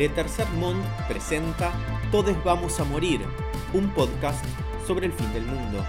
Le Tercer Monde presenta Todes vamos a morir, un podcast sobre el fin del mundo.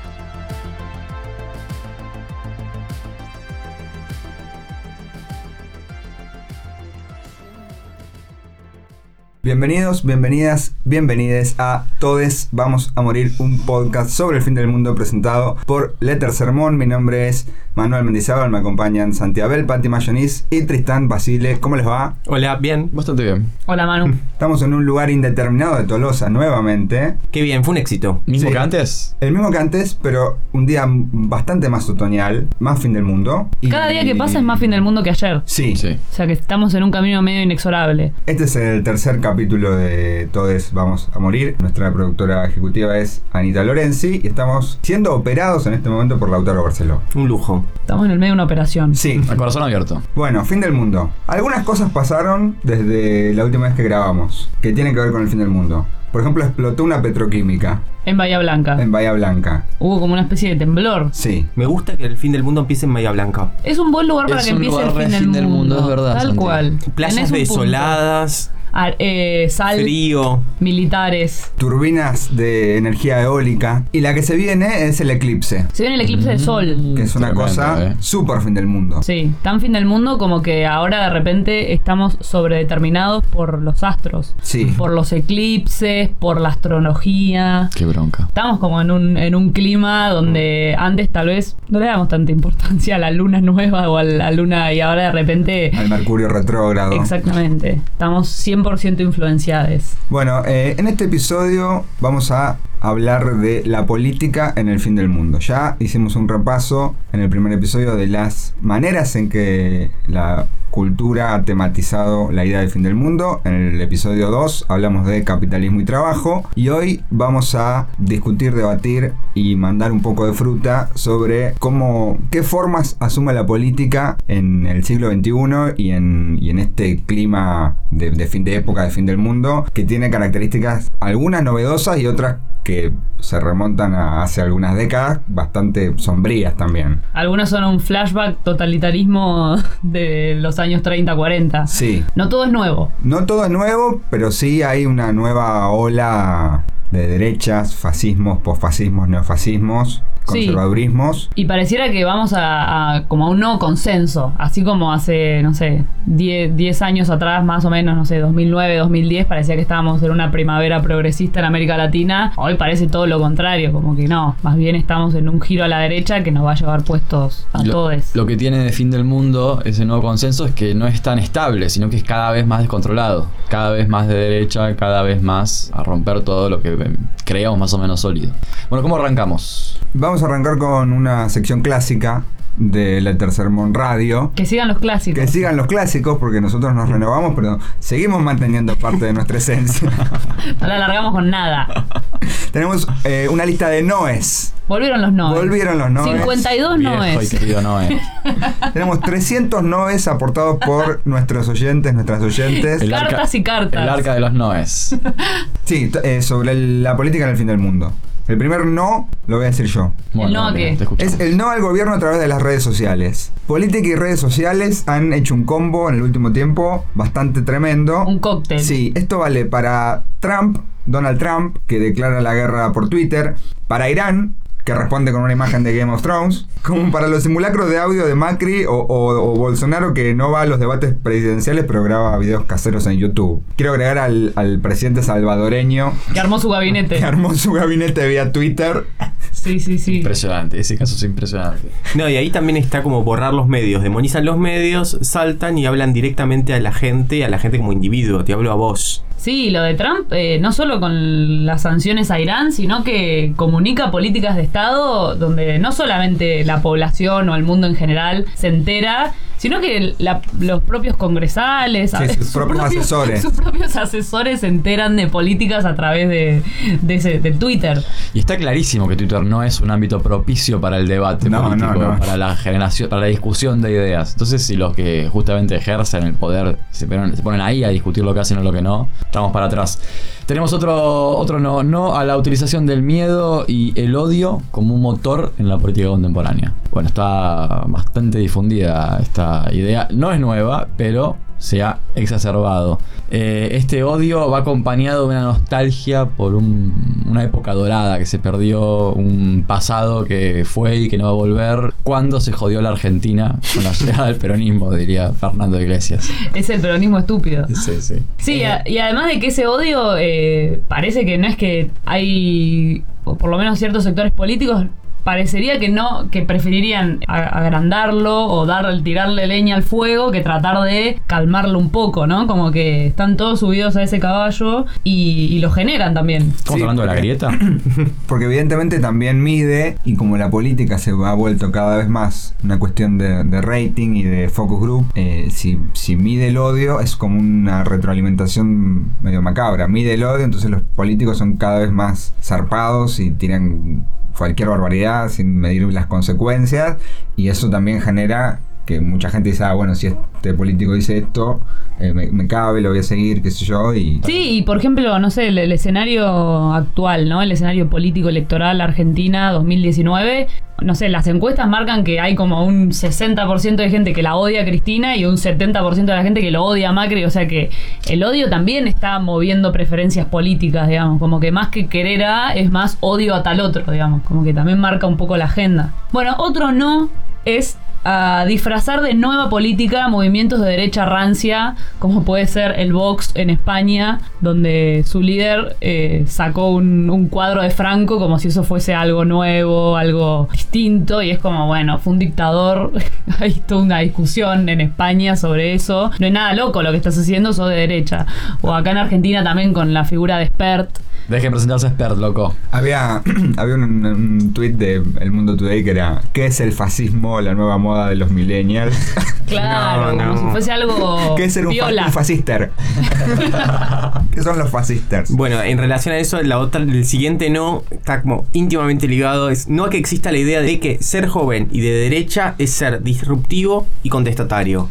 Bienvenidos, bienvenidas, bienvenides a Todes Vamos a Morir, un podcast sobre el fin del mundo presentado por Letter Sermón. Mi nombre es Manuel Mendizábal, me acompañan Santiabel, Patti Mayonis y Tristán Basile. ¿Cómo les va? Hola, bien. Bastante bien. Hola Manu. Estamos en un lugar indeterminado de Tolosa nuevamente. Qué bien, fue un éxito. ¿Mismo Sí. que antes? El mismo que antes, pero un día bastante más otoñal, más fin del mundo. Y- Cada día que pasa es más fin del mundo que ayer. Sí. Sí. O sea que estamos en un camino medio inexorable. Este es el tercer capítulo de Todes Vamos a Morir. Nuestra productora ejecutiva es Anita Lorenzi y estamos siendo operados en este momento por Lautaro Barceló. Un lujo. Estamos en el medio de una operación. Sí. A corazón abierto. Bueno, fin del mundo. Algunas cosas pasaron desde la última vez que grabamos, que tienen que ver con el fin del mundo. Por ejemplo, explotó una petroquímica En Bahía Blanca. en Bahía Blanca. Hubo como una especie de temblor. Sí. Me gusta que el fin del mundo empiece en Bahía Blanca. Es un buen lugar para Es que un empiece el fin, del, fin del mundo. mundo, es verdad, Tal cual. Playas Tenés un punto. desoladas, eh, sal, frío. militares. Turbinas de energía eólica. Y la que se viene es el eclipse, Se viene el eclipse de sol. que es una Tremendo, cosa eh. súper fin del mundo. Sí, tan fin del mundo como que ahora de repente estamos sobredeterminados por los astros. Sí. Por los eclipses, por la astrología. Qué bronca. Estamos como en un, en un clima donde antes tal vez no le damos tanta importancia a la luna nueva o a la luna y ahora de repente... Al Mercurio retrógrado. Exactamente, estamos 100% influenciados. Bueno, eh, en este episodio vamos a hablar de la política en el fin del mundo. Ya hicimos un repaso en el primer episodio de las maneras en que la cultura ha tematizado la idea del fin del mundo. En el episodio 2 hablamos de capitalismo y trabajo. Y hoy vamos a discutir, debatir y mandar un poco de fruta sobre cómo, qué formas asume la política en el siglo XXI y en, y en este clima de, fin de época, de fin del mundo, que tiene características algunas novedosas y otras que se remontan a hace algunas décadas, bastante sombrías también. Algunos son un flashback totalitarismo de los años 30-40. Sí, No todo es nuevo. no todo es nuevo, pero sí hay una nueva ola de derechas, fascismos, posfascismos, neofascismos, Sí. conservadurismos. Y pareciera que vamos a, a como a un nuevo consenso, así como hace, no sé, 10, 10 años atrás, más o menos, no sé, 2009, 2010, parecía que estábamos en una primavera progresista en América Latina. Hoy parece todo lo contrario, como que no, más bien estamos en un giro a la derecha que nos va a llevar puestos a lo, todos. lo que tiene de fin del mundo ese nuevo consenso es que no es tan estable, sino que es cada vez más descontrolado. Cada vez más de derecha, cada vez más a romper todo lo que creíamos más o menos sólido. Bueno, ¿cómo arrancamos? Vamos a arrancar con una sección clásica de la Tercermon Radio. Que sigan los clásicos. Que sigan los clásicos porque nosotros nos renovamos, pero seguimos manteniendo parte de nuestra esencia. No la largamos con nada. Tenemos eh, una lista de noes. Volvieron los noes. Volvieron los noes. 52 Viejo y noes. Noé. Tenemos 300 noes aportados por nuestros oyentes, nuestras oyentes. El Cartas y cartas. El arca de los Noes. Sí, eh, sobre el- la política en el fin del mundo. El primer no lo voy a decir yo. Bueno, no a qué? Es el no al gobierno a través de las redes sociales. Política y redes sociales han hecho un combo en el último tiempo bastante tremendo. Un cóctel. Sí, esto vale para Trump, Donald Trump, que declara la guerra por Twitter, para Irán, que responde con una imagen de Game of Thrones, como para los simulacros de audio de Macri o, o- o Bolsonaro, que no va a los debates presidenciales, pero graba videos caseros en YouTube. Quiero agregar al, al presidente salvadoreño, Que armó su gabinete. que armó su gabinete vía Twitter. Sí, sí, sí. Impresionante, ese caso es impresionante. No, y ahí también está como borrar los medios. Demonizan los medios, saltan y hablan directamente a la gente, a la gente como individuo. Te hablo a vos. Sí, lo de Trump, eh, no solo con las sanciones a Irán, sino que comunica políticas de Estado donde no solamente la población o el mundo en general se entera, sino que la- los propios congresales, Sí, sus propios asesores. sus propios asesores se enteran de políticas a través de, de, ese- de Twitter. Y está clarísimo que Twitter no es un ámbito propicio para el debate No, político, no, no. para la generación, para la discusión de ideas. Entonces, si los que justamente ejercen el poder se ponen, se ponen ahí a discutir lo que hacen o lo que no, estamos para atrás. Tenemos otro, otro no, no a la utilización del miedo y el odio como un motor en la política contemporánea. Bueno, está bastante difundida esta idea. No es nueva, pero se ha exacerbado. Eh, este odio va acompañado de una nostalgia por un- una época dorada que se perdió, un pasado que fue y que no va a volver. Cuando se jodió la Argentina con la llegada del peronismo, diría Fernando Iglesias. Es el peronismo estúpido. Sí, sí. Sí, a- y además de que ese odio eh, parece que no es que hay, por lo menos ciertos sectores políticos, parecería que no, que preferirían agrandarlo o dar, tirarle leña al fuego que tratar de calmarlo un poco, ¿no? Como que están todos subidos a ese caballo y, y lo generan también. ¿Estamos Sí, hablando de la grieta? Porque evidentemente también mide, y como la política se ha vuelto cada vez más una cuestión de, de rating y de focus group, eh, si, si mide el odio es como una retroalimentación medio macabra. Mide el odio, entonces los políticos son cada vez más zarpados y tiran cualquier barbaridad sin medir las consecuencias, y eso también genera que mucha gente dice, ah, bueno, si este político dice esto, eh, me, cabe, lo voy a seguir, qué sé yo, y... Sí, y por ejemplo, no sé, el, el escenario actual, ¿no? El escenario político electoral Argentina 2019. No sé, las encuestas marcan que hay como un 60% de gente que la odia a Cristina y un 70% de la gente que lo odia a Macri. O sea que el odio también está moviendo preferencias políticas, digamos. Como que más que querer a, es más odio a tal otro, digamos. Como que también marca un poco la agenda. Bueno, otro no es a disfrazar de nueva política movimientos de derecha rancia, como puede ser el Vox en España, donde su líder eh, sacó un, un cuadro de Franco como si eso fuese algo nuevo, algo distinto, y es como, bueno, fue un dictador, hay toda una discusión en España sobre eso, no es nada loco lo que estás haciendo, sos de derecha, o acá en Argentina también con la figura de Spert, Dejen presentarse expert, loco. Había, había un, un tweet de El Mundo Today que era ¿Qué es el fascismo, la nueva moda de los millennials? claro, No, no. como si fuese algo ¿Qué es ser un, fa- un fascister? ¿Qué son los fascisters? Bueno, en relación a eso, la otra, el siguiente no está como íntimamente ligado. Es no a que exista la idea de que ser joven y de derecha es ser disruptivo y contestatario.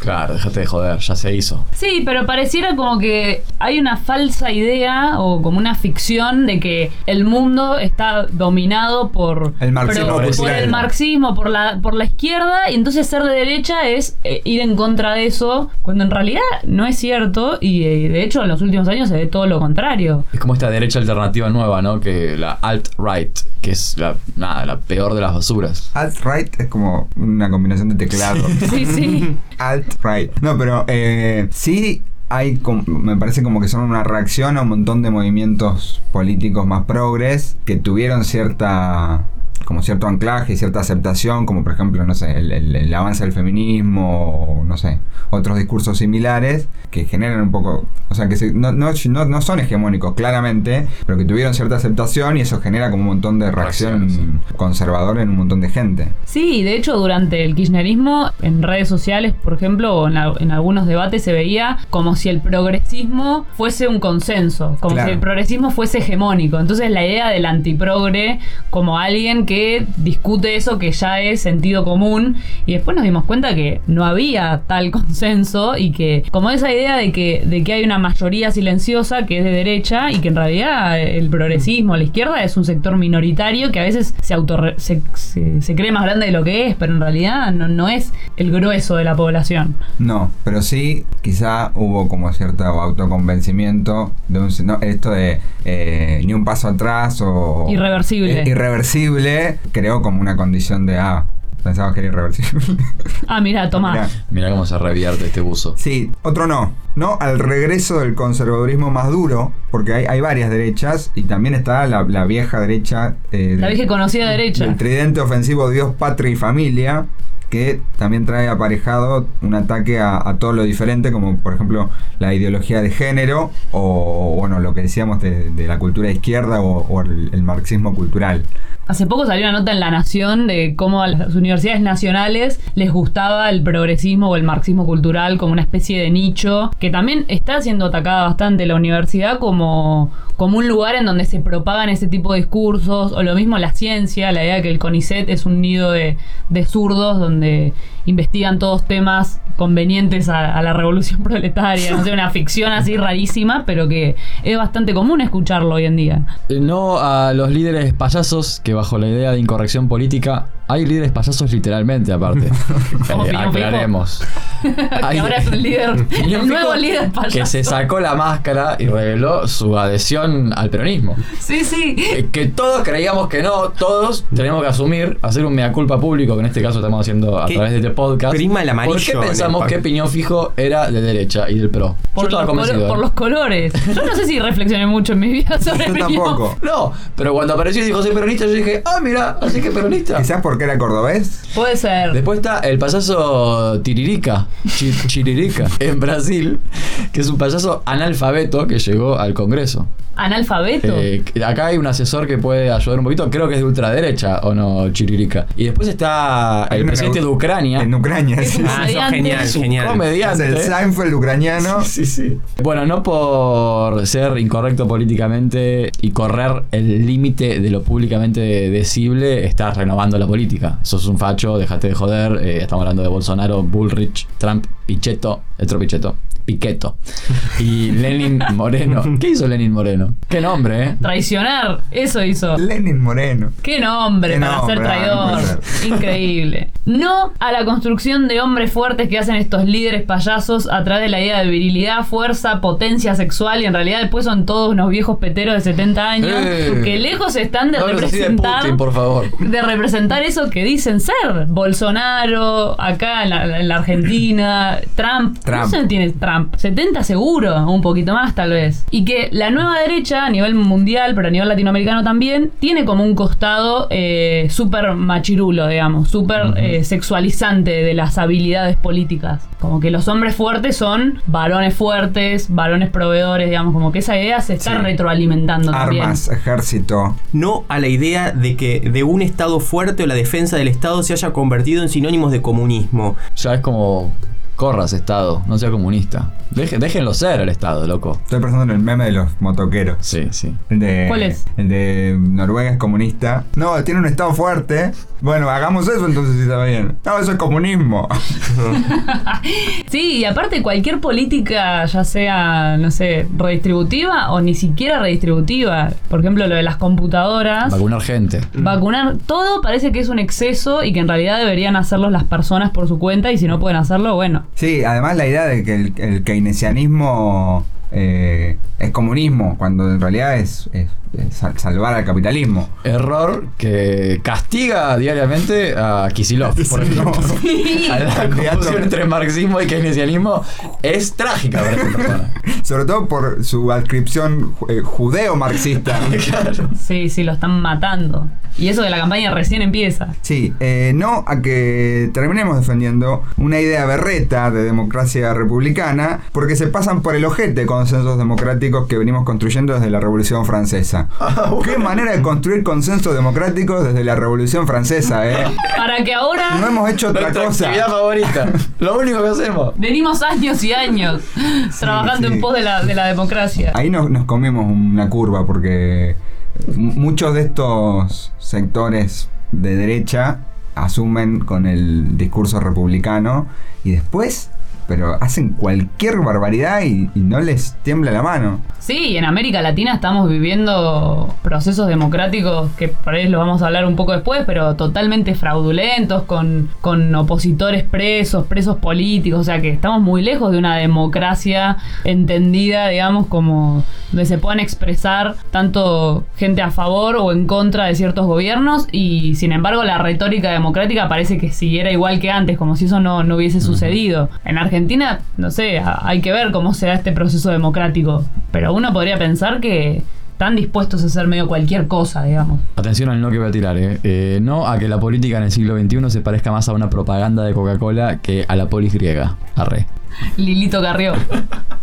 Claro, déjate de joder, ya se hizo. Sí, pero pareciera como que hay una falsa idea o como una ficción de que el mundo está dominado por El marxismo por, el marxismo, por la, por la izquierda, y entonces ser de derecha es eh, ir en contra de eso, cuando en realidad no es cierto, y eh, de hecho en los últimos años se ve todo lo contrario. Es como esta derecha alternativa nueva, ¿no? Que la alt-right, que es la, nada, la peor de las basuras. Alt-right es como una combinación de teclado. Sí, sí. Alt-right. No, pero eh, sí hay, me parece como que son una reacción a un montón de movimientos políticos más progres que tuvieron cierta como cierto anclaje y cierta aceptación, como por ejemplo, no sé, el, el- el avance del feminismo, o no sé, otros discursos similares que generan un poco, o sea, que se- no, no, no, no son hegemónicos claramente, pero que tuvieron cierta aceptación y eso genera como un montón de reacción conservadora en un montón de gente. Sí, de hecho durante el kirchnerismo en redes sociales, por ejemplo, o en, la- en algunos debates se veía como si el progresismo fuese un consenso, como Claro. si el progresismo fuese hegemónico. Entonces la idea del antiprogre como alguien que discute eso que ya es sentido común y después nos dimos cuenta que no había tal consenso y que como esa idea de que, de que hay una mayoría silenciosa que es de derecha y que en realidad el progresismo, la izquierda es un sector minoritario que a veces se, auto se, se- se cree más grande de lo que es, pero en realidad no, no es el grueso de la población. No, pero sí, quizá hubo como cierto autoconvencimiento de un, no, esto de eh, ni un paso atrás o Irreversible. eh, irreversible creó como una condición de ah, pensabas que era irreversible. Ah, mira, toma. Mirá. Mira cómo se revierte este buzo. Sí, otro no. No al regreso del conservadurismo más duro, porque hay, hay varias derechas y también está la, la vieja derecha. eh, La vieja y conocida derecha. del tridente ofensivo Dios, Patria y Familia, que también trae aparejado un ataque a, a todo lo diferente, como por ejemplo la ideología de género o, bueno, lo que decíamos de, de la cultura izquierda o, o el, el marxismo cultural. Hace poco salió una nota en La Nación de cómo a las universidades nacionales les gustaba el progresismo o el marxismo cultural como una especie de nicho, que también está siendo atacada bastante la universidad como, como un lugar en donde se propagan ese tipo de discursos, o lo mismo la ciencia, la idea de que el CONICET es un nido de, de zurdos donde investigan todos temas convenientes a, a la revolución proletaria, no sé, una ficción así rarísima, pero que es bastante común escucharlo hoy en día. Eh, No a los líderes payasos que bajo la idea de incorrección política hay líderes payasos literalmente aparte. Eh, aclaremos. que Hay- ahora es un líder, el nuevo líder payaso. Que se sacó la máscara y reveló su adhesión al peronismo. Sí, sí. Eh, Que todos creíamos que no, todos tenemos que asumir, hacer un mea culpa público, que en este caso estamos haciendo a ¿Qué través de este podcast. prima el amarillo ¿Por qué pensamos que Piñón Fijo era de derecha y del PRO? Por los, convencido. colo- por los colores. Yo no sé si reflexioné mucho en mi vida sobre Yo Piñón. tampoco. No, pero cuando apareció y dijo soy peronista, yo dije, ah, mira, así que peronista. Quizás porque era cordobés. Puede ser. Después está el payaso Tiririca, Chi- Chiririca, en Brasil, que es un payaso analfabeto que llegó al Congreso. ¿Analfabeto? Eh, acá hay un asesor que puede ayudar un poquito, creo que es de ultraderecha o no, Chiririca. Y después está el presidente de Ucrania. En Ucrania, Es sí. Ah, eso genial, Es genial. Es comediante. el Seinfeld ucraniano. Sí, sí. Bueno, no por ser incorrecto políticamente y correr el límite de lo públicamente decible, estás renovando la política. Sos un facho, déjate de joder. eh, estamos hablando de Bolsonaro, Bullrich, Trump, Pichetto, el otro Pichetto, Piqueto y Lenin Moreno. ¿Qué hizo Lenin Moreno? Qué nombre, ¿eh? Traicionar. Eso hizo. Lenin Moreno. Qué nombre Qué para nombre, ser ah, traidor. no Increíble. No a la construcción de hombres fuertes que hacen estos líderes payasos a través de la idea de virilidad, fuerza, potencia sexual y en realidad después son todos unos viejos peteros de 70 años Eh. que lejos están de No de representar Putin, por favor. de representar eso que dicen ser. Bolsonaro, acá en la, en la Argentina, Trump. Trump. No sé tiene Trump. 70 seguro, un poquito más tal vez. Y que la nueva derecha, a nivel mundial, pero a nivel latinoamericano también, tiene como un costado eh, súper machirulo, digamos, súper eh, sexualizante de las habilidades políticas. Como que los hombres fuertes son varones fuertes, varones proveedores, digamos, como que esa idea se está Sí. retroalimentando también. Armas, ejército. No a la idea de que de un Estado fuerte o la defensa del Estado se haya convertido en sinónimos de comunismo. Ya es como. Corras, Estado, no sea comunista. Deje- déjenlo ser el Estado, loco. Estoy pensando en el meme de los motoqueros. Sí, sí. El de, ¿Cuál es? El de Noruega es comunista. No, tiene un estado fuerte. Bueno, hagamos eso entonces si está bien. No, eso es comunismo. Sí, y aparte cualquier política, ya sea, no sé, redistributiva o ni siquiera redistributiva, por ejemplo lo de las computadoras, Vacunar gente. vacunar, todo parece que es un exceso y que en realidad deberían hacerlo las personas por su cuenta y si no pueden hacerlo, bueno. Sí, además la idea de que el, el keynesianismo eh, es comunismo, cuando en realidad es, es- es sal- salvar al capitalismo. Error que castiga diariamente a Kisilov, por ejemplo. A la Candidato. confusión entre marxismo y keynesianismo es trágica para esta persona. Sobre todo por su adscripción eh, judeo-marxista. Claro. Sí, sí, lo están matando. Y eso de la campaña recién empieza. Sí, eh, no a que terminemos defendiendo una idea berreta de democracia republicana, porque se pasan por el ojete consensos democráticos que venimos construyendo desde la Revolución Francesa. Qué manera de construir consensos democráticos desde la Revolución Francesa, ¿eh? Para que ahora No hemos hecho otra Nuestra cosa. actividad favorita. Lo único que hacemos. venimos años y años trabajando sí. en pos de la, de la democracia. Ahí nos, nos comimos una curva porque muchos de estos sectores de derecha asumen con el discurso republicano y después, pero hacen cualquier barbaridad y, y no les tiembla la mano. Sí, en América Latina estamos viviendo procesos democráticos que por ahí lo vamos a hablar un poco después, pero totalmente fraudulentos, con, con opositores presos, presos políticos, o sea que estamos muy lejos de una democracia entendida, digamos, como donde se puedan expresar tanto gente a favor o en contra de ciertos gobiernos y sin embargo la retórica democrática parece que siguiera igual que antes, como si eso no, no hubiese sucedido. En Argentina, no sé, hay que ver cómo se da este proceso democrático, pero uno podría pensar que están dispuestos a hacer medio cualquier cosa, digamos. Atención al no que voy a tirar, ¿eh? Eh, No a que la política en el siglo XXI se parezca más a una propaganda de Coca-Cola que a la polis griega. Arre. Lilito Carrió.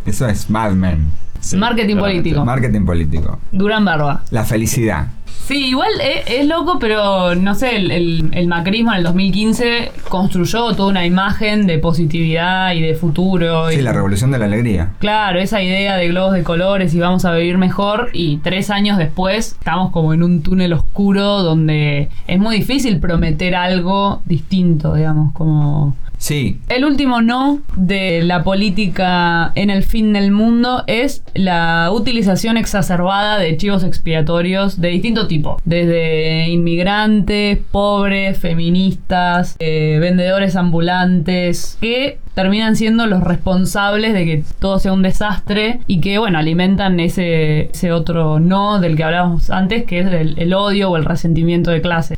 Eso es Mad Men. Marketing claramente. político. Marketing político. Durán Barba. La felicidad. Sí, igual es, es loco, pero no sé, el, el- el macrismo en el 2015 construyó toda una imagen de positividad y de futuro. Sí, y- la revolución de la alegría. Claro, esa idea de globos de colores y vamos a vivir mejor y tres años después estamos como en un túnel oscuro donde es muy difícil prometer algo distinto, digamos, como... Sí, El último no de la política en el fin del mundo es la utilización exacerbada de chivos expiatorios de distinto tipo, desde inmigrantes, pobres, feministas, eh, vendedores ambulantes, que terminan siendo los responsables de que todo sea un desastre y que, bueno, alimentan ese, ese otro no del que hablábamos antes, que es el, el odio o el resentimiento de clase.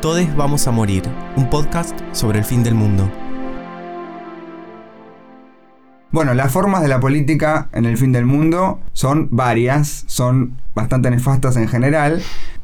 Todes vamos a morir, un podcast sobre el fin del mundo. Bueno, las formas de la política en el fin del mundo son varias, son bastante nefastas en general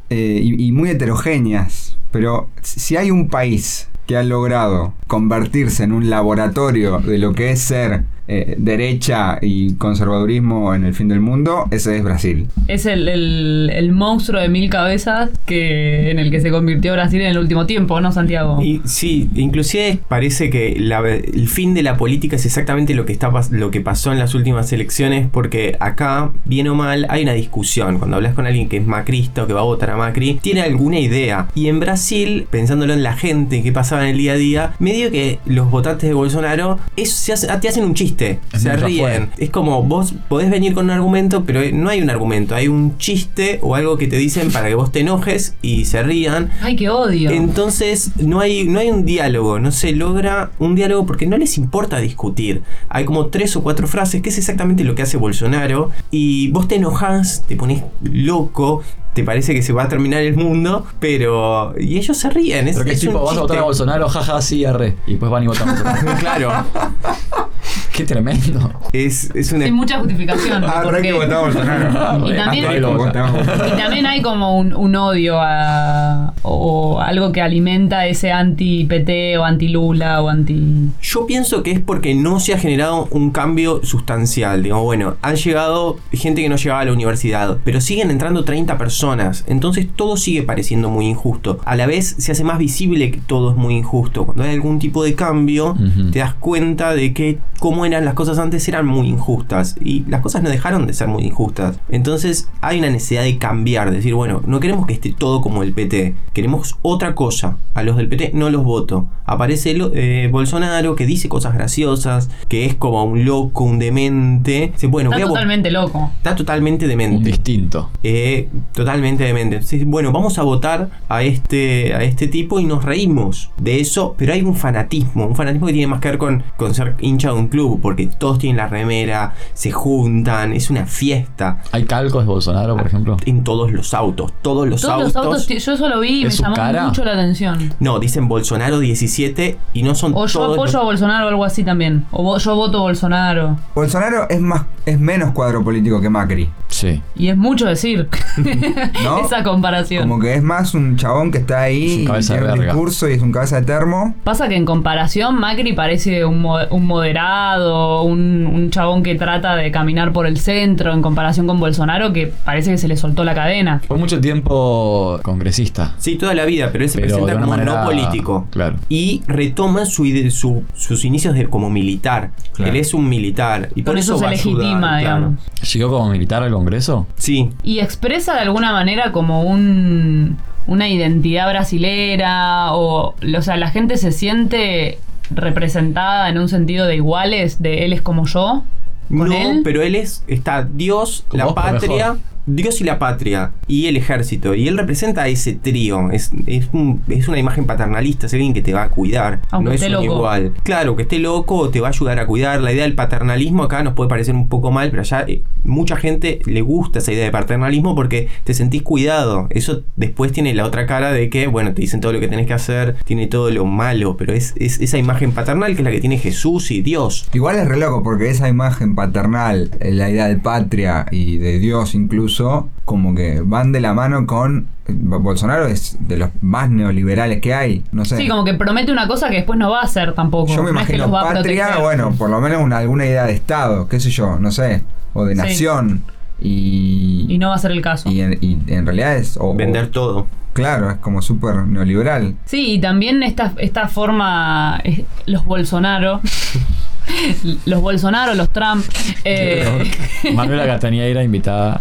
eh, y, y muy heterogéneas. Pero si hay un país que ha logrado convertirse en un laboratorio de lo que es ser eh, derecha y conservadurismo en el fin del mundo, ese es Brasil. Es el, el- el monstruo de mil cabezas que en el que se convirtió Brasil en el último tiempo, ¿no, Santiago? Y sí, inclusive parece que la- el fin de la política es exactamente lo que está lo que pasó en las últimas elecciones, porque acá, bien o mal, hay una discusión. Cuando hablas con alguien que es macrista o que va a votar a Macri, tiene alguna idea. Y en Brasil, pensándolo en la gente que pasaba en el día a día, medio que los votantes de Bolsonaro es- se hace- te hacen un chiste, Es se ríen. Es como vos podés venir con un argumento, pero no hay un argumento, hay un chiste o algo que te dicen para que vos te enojes y se rían. Ay, qué odio. Entonces no hay, no hay un diálogo, no se logra un diálogo porque no les importa discutir. Hay como tres o cuatro frases, que es exactamente lo que hace Bolsonaro, y vos te enojas, te pones loco, te parece que se va a terminar el mundo, pero... Y ellos se ríen, es, Pero que es tipo, vas a votar a. Bolsonaro, jaja, sí, arre. Y después van y votan a Bolsonaro. Claro, Qué tremendo. es, es una... Sin mucha justificación. Ah, por re qué. que votaba Bolsonaro. Y también-. Y también hay como un, un odio a, o algo que alimenta ese anti-PT o anti-Lula o anti... Yo pienso que es porque no se ha generado un cambio sustancial. Digo, bueno, han llegado gente que no llegaba a la universidad, pero siguen entrando 30 personas. Entonces todo sigue pareciendo muy injusto. A la vez se hace más visible que todo es muy injusto. Cuando hay algún tipo de cambio, te das cuenta de que cómo eran las cosas antes eran muy injustas. Y las cosas no dejaron de ser muy injustas. Entonces hay una necesidad de cambiar. Decir, bueno, no queremos que esté todo como el PT. Queremos otra cosa. A los del PT no los voto. Aparece eh, Bolsonaro que dice cosas graciosas, que es como un loco, un demente. Dice, bueno, Está voy a vo- totalmente loco. Está totalmente Un demente. distinto. Eh, totalmente demente. Entonces, bueno, vamos a votar a este, a este tipo y nos reímos de eso, pero hay un fanatismo, un fanatismo que tiene más que ver con, con ser hincha de un club, porque todos tienen la remera, se juntan, es una fiesta. ¿Hay calcos de Bolsonaro, por ejemplo? En todos los autos, todos los Todos autos. los autos, yo eso lo vi y me ¿Es su llamó cara? mucho la atención. No, dicen Bolsonaro 17 y no son O yo todos. apoyo los- a Bolsonaro o algo así también. O yo voto Bolsonaro. Bolsonaro es más es menos cuadro político que Macri. Sí. Y es mucho decir ¿No? esa comparación. Como que es más un chabón que está Es ahí un y tiene un verga. discurso y es un cabeza de termo. Pasa que en comparación Macri parece un, mo- un moderado, un, un chabón que trata de caminar por el centro en comparación con Bolsonaro que parece que se le soltó la cadena. Fue mucho tiempo congresista. Sí, toda la vida, pero él se Pero presenta como manera- no político. Claro. Y retoma su, sus inicios de, como militar. Claro. Él es un militar. Y por Con eso se va legitima, claro. digamos. ¿Llegó como militar al Congreso? Sí, Y expresa de alguna manera como un, una identidad brasilera o, o sea, la gente se siente representada en un sentido de iguales, de él es como yo. ¿Con no, él? pero él es, está Dios, la patria, mejor. Dios y la patria, y el ejército. Y él representa a ese trío. Es, es, un- es una imagen paternalista, es alguien que te va a cuidar. Aunque no es un loco. igual. Claro, que esté loco te va a ayudar a cuidar. La idea del paternalismo acá nos puede parecer un poco mal, pero allá eh, mucha gente le gusta esa idea de paternalismo porque te sentís cuidado. Eso después tiene la otra cara de que, bueno, te dicen todo lo que tenés que hacer, tiene todo lo malo, pero es, es esa imagen paternal que es la que tiene Jesús y Dios. Igual es re loco porque esa imagen paternal, eh, la idea de patria y de Dios incluso, incluso como que van de la mano con... Bolsonaro es de los más neoliberales que hay, no sé. Sí, como que promete una cosa que después no va a hacer tampoco. Yo me No es que imagino los patria, bueno, por lo menos una- alguna idea de Estado, qué sé yo, no sé, o de Sí. nación. Y, Y no va a ser el caso. y en, y en realidad es... o- Vender todo. claro, es como súper neoliberal. Sí, y también esta, esta forma, eh, los Bolsonaro, los Bolsonaro, los Trump, eh, Manuela Castañeira invitada.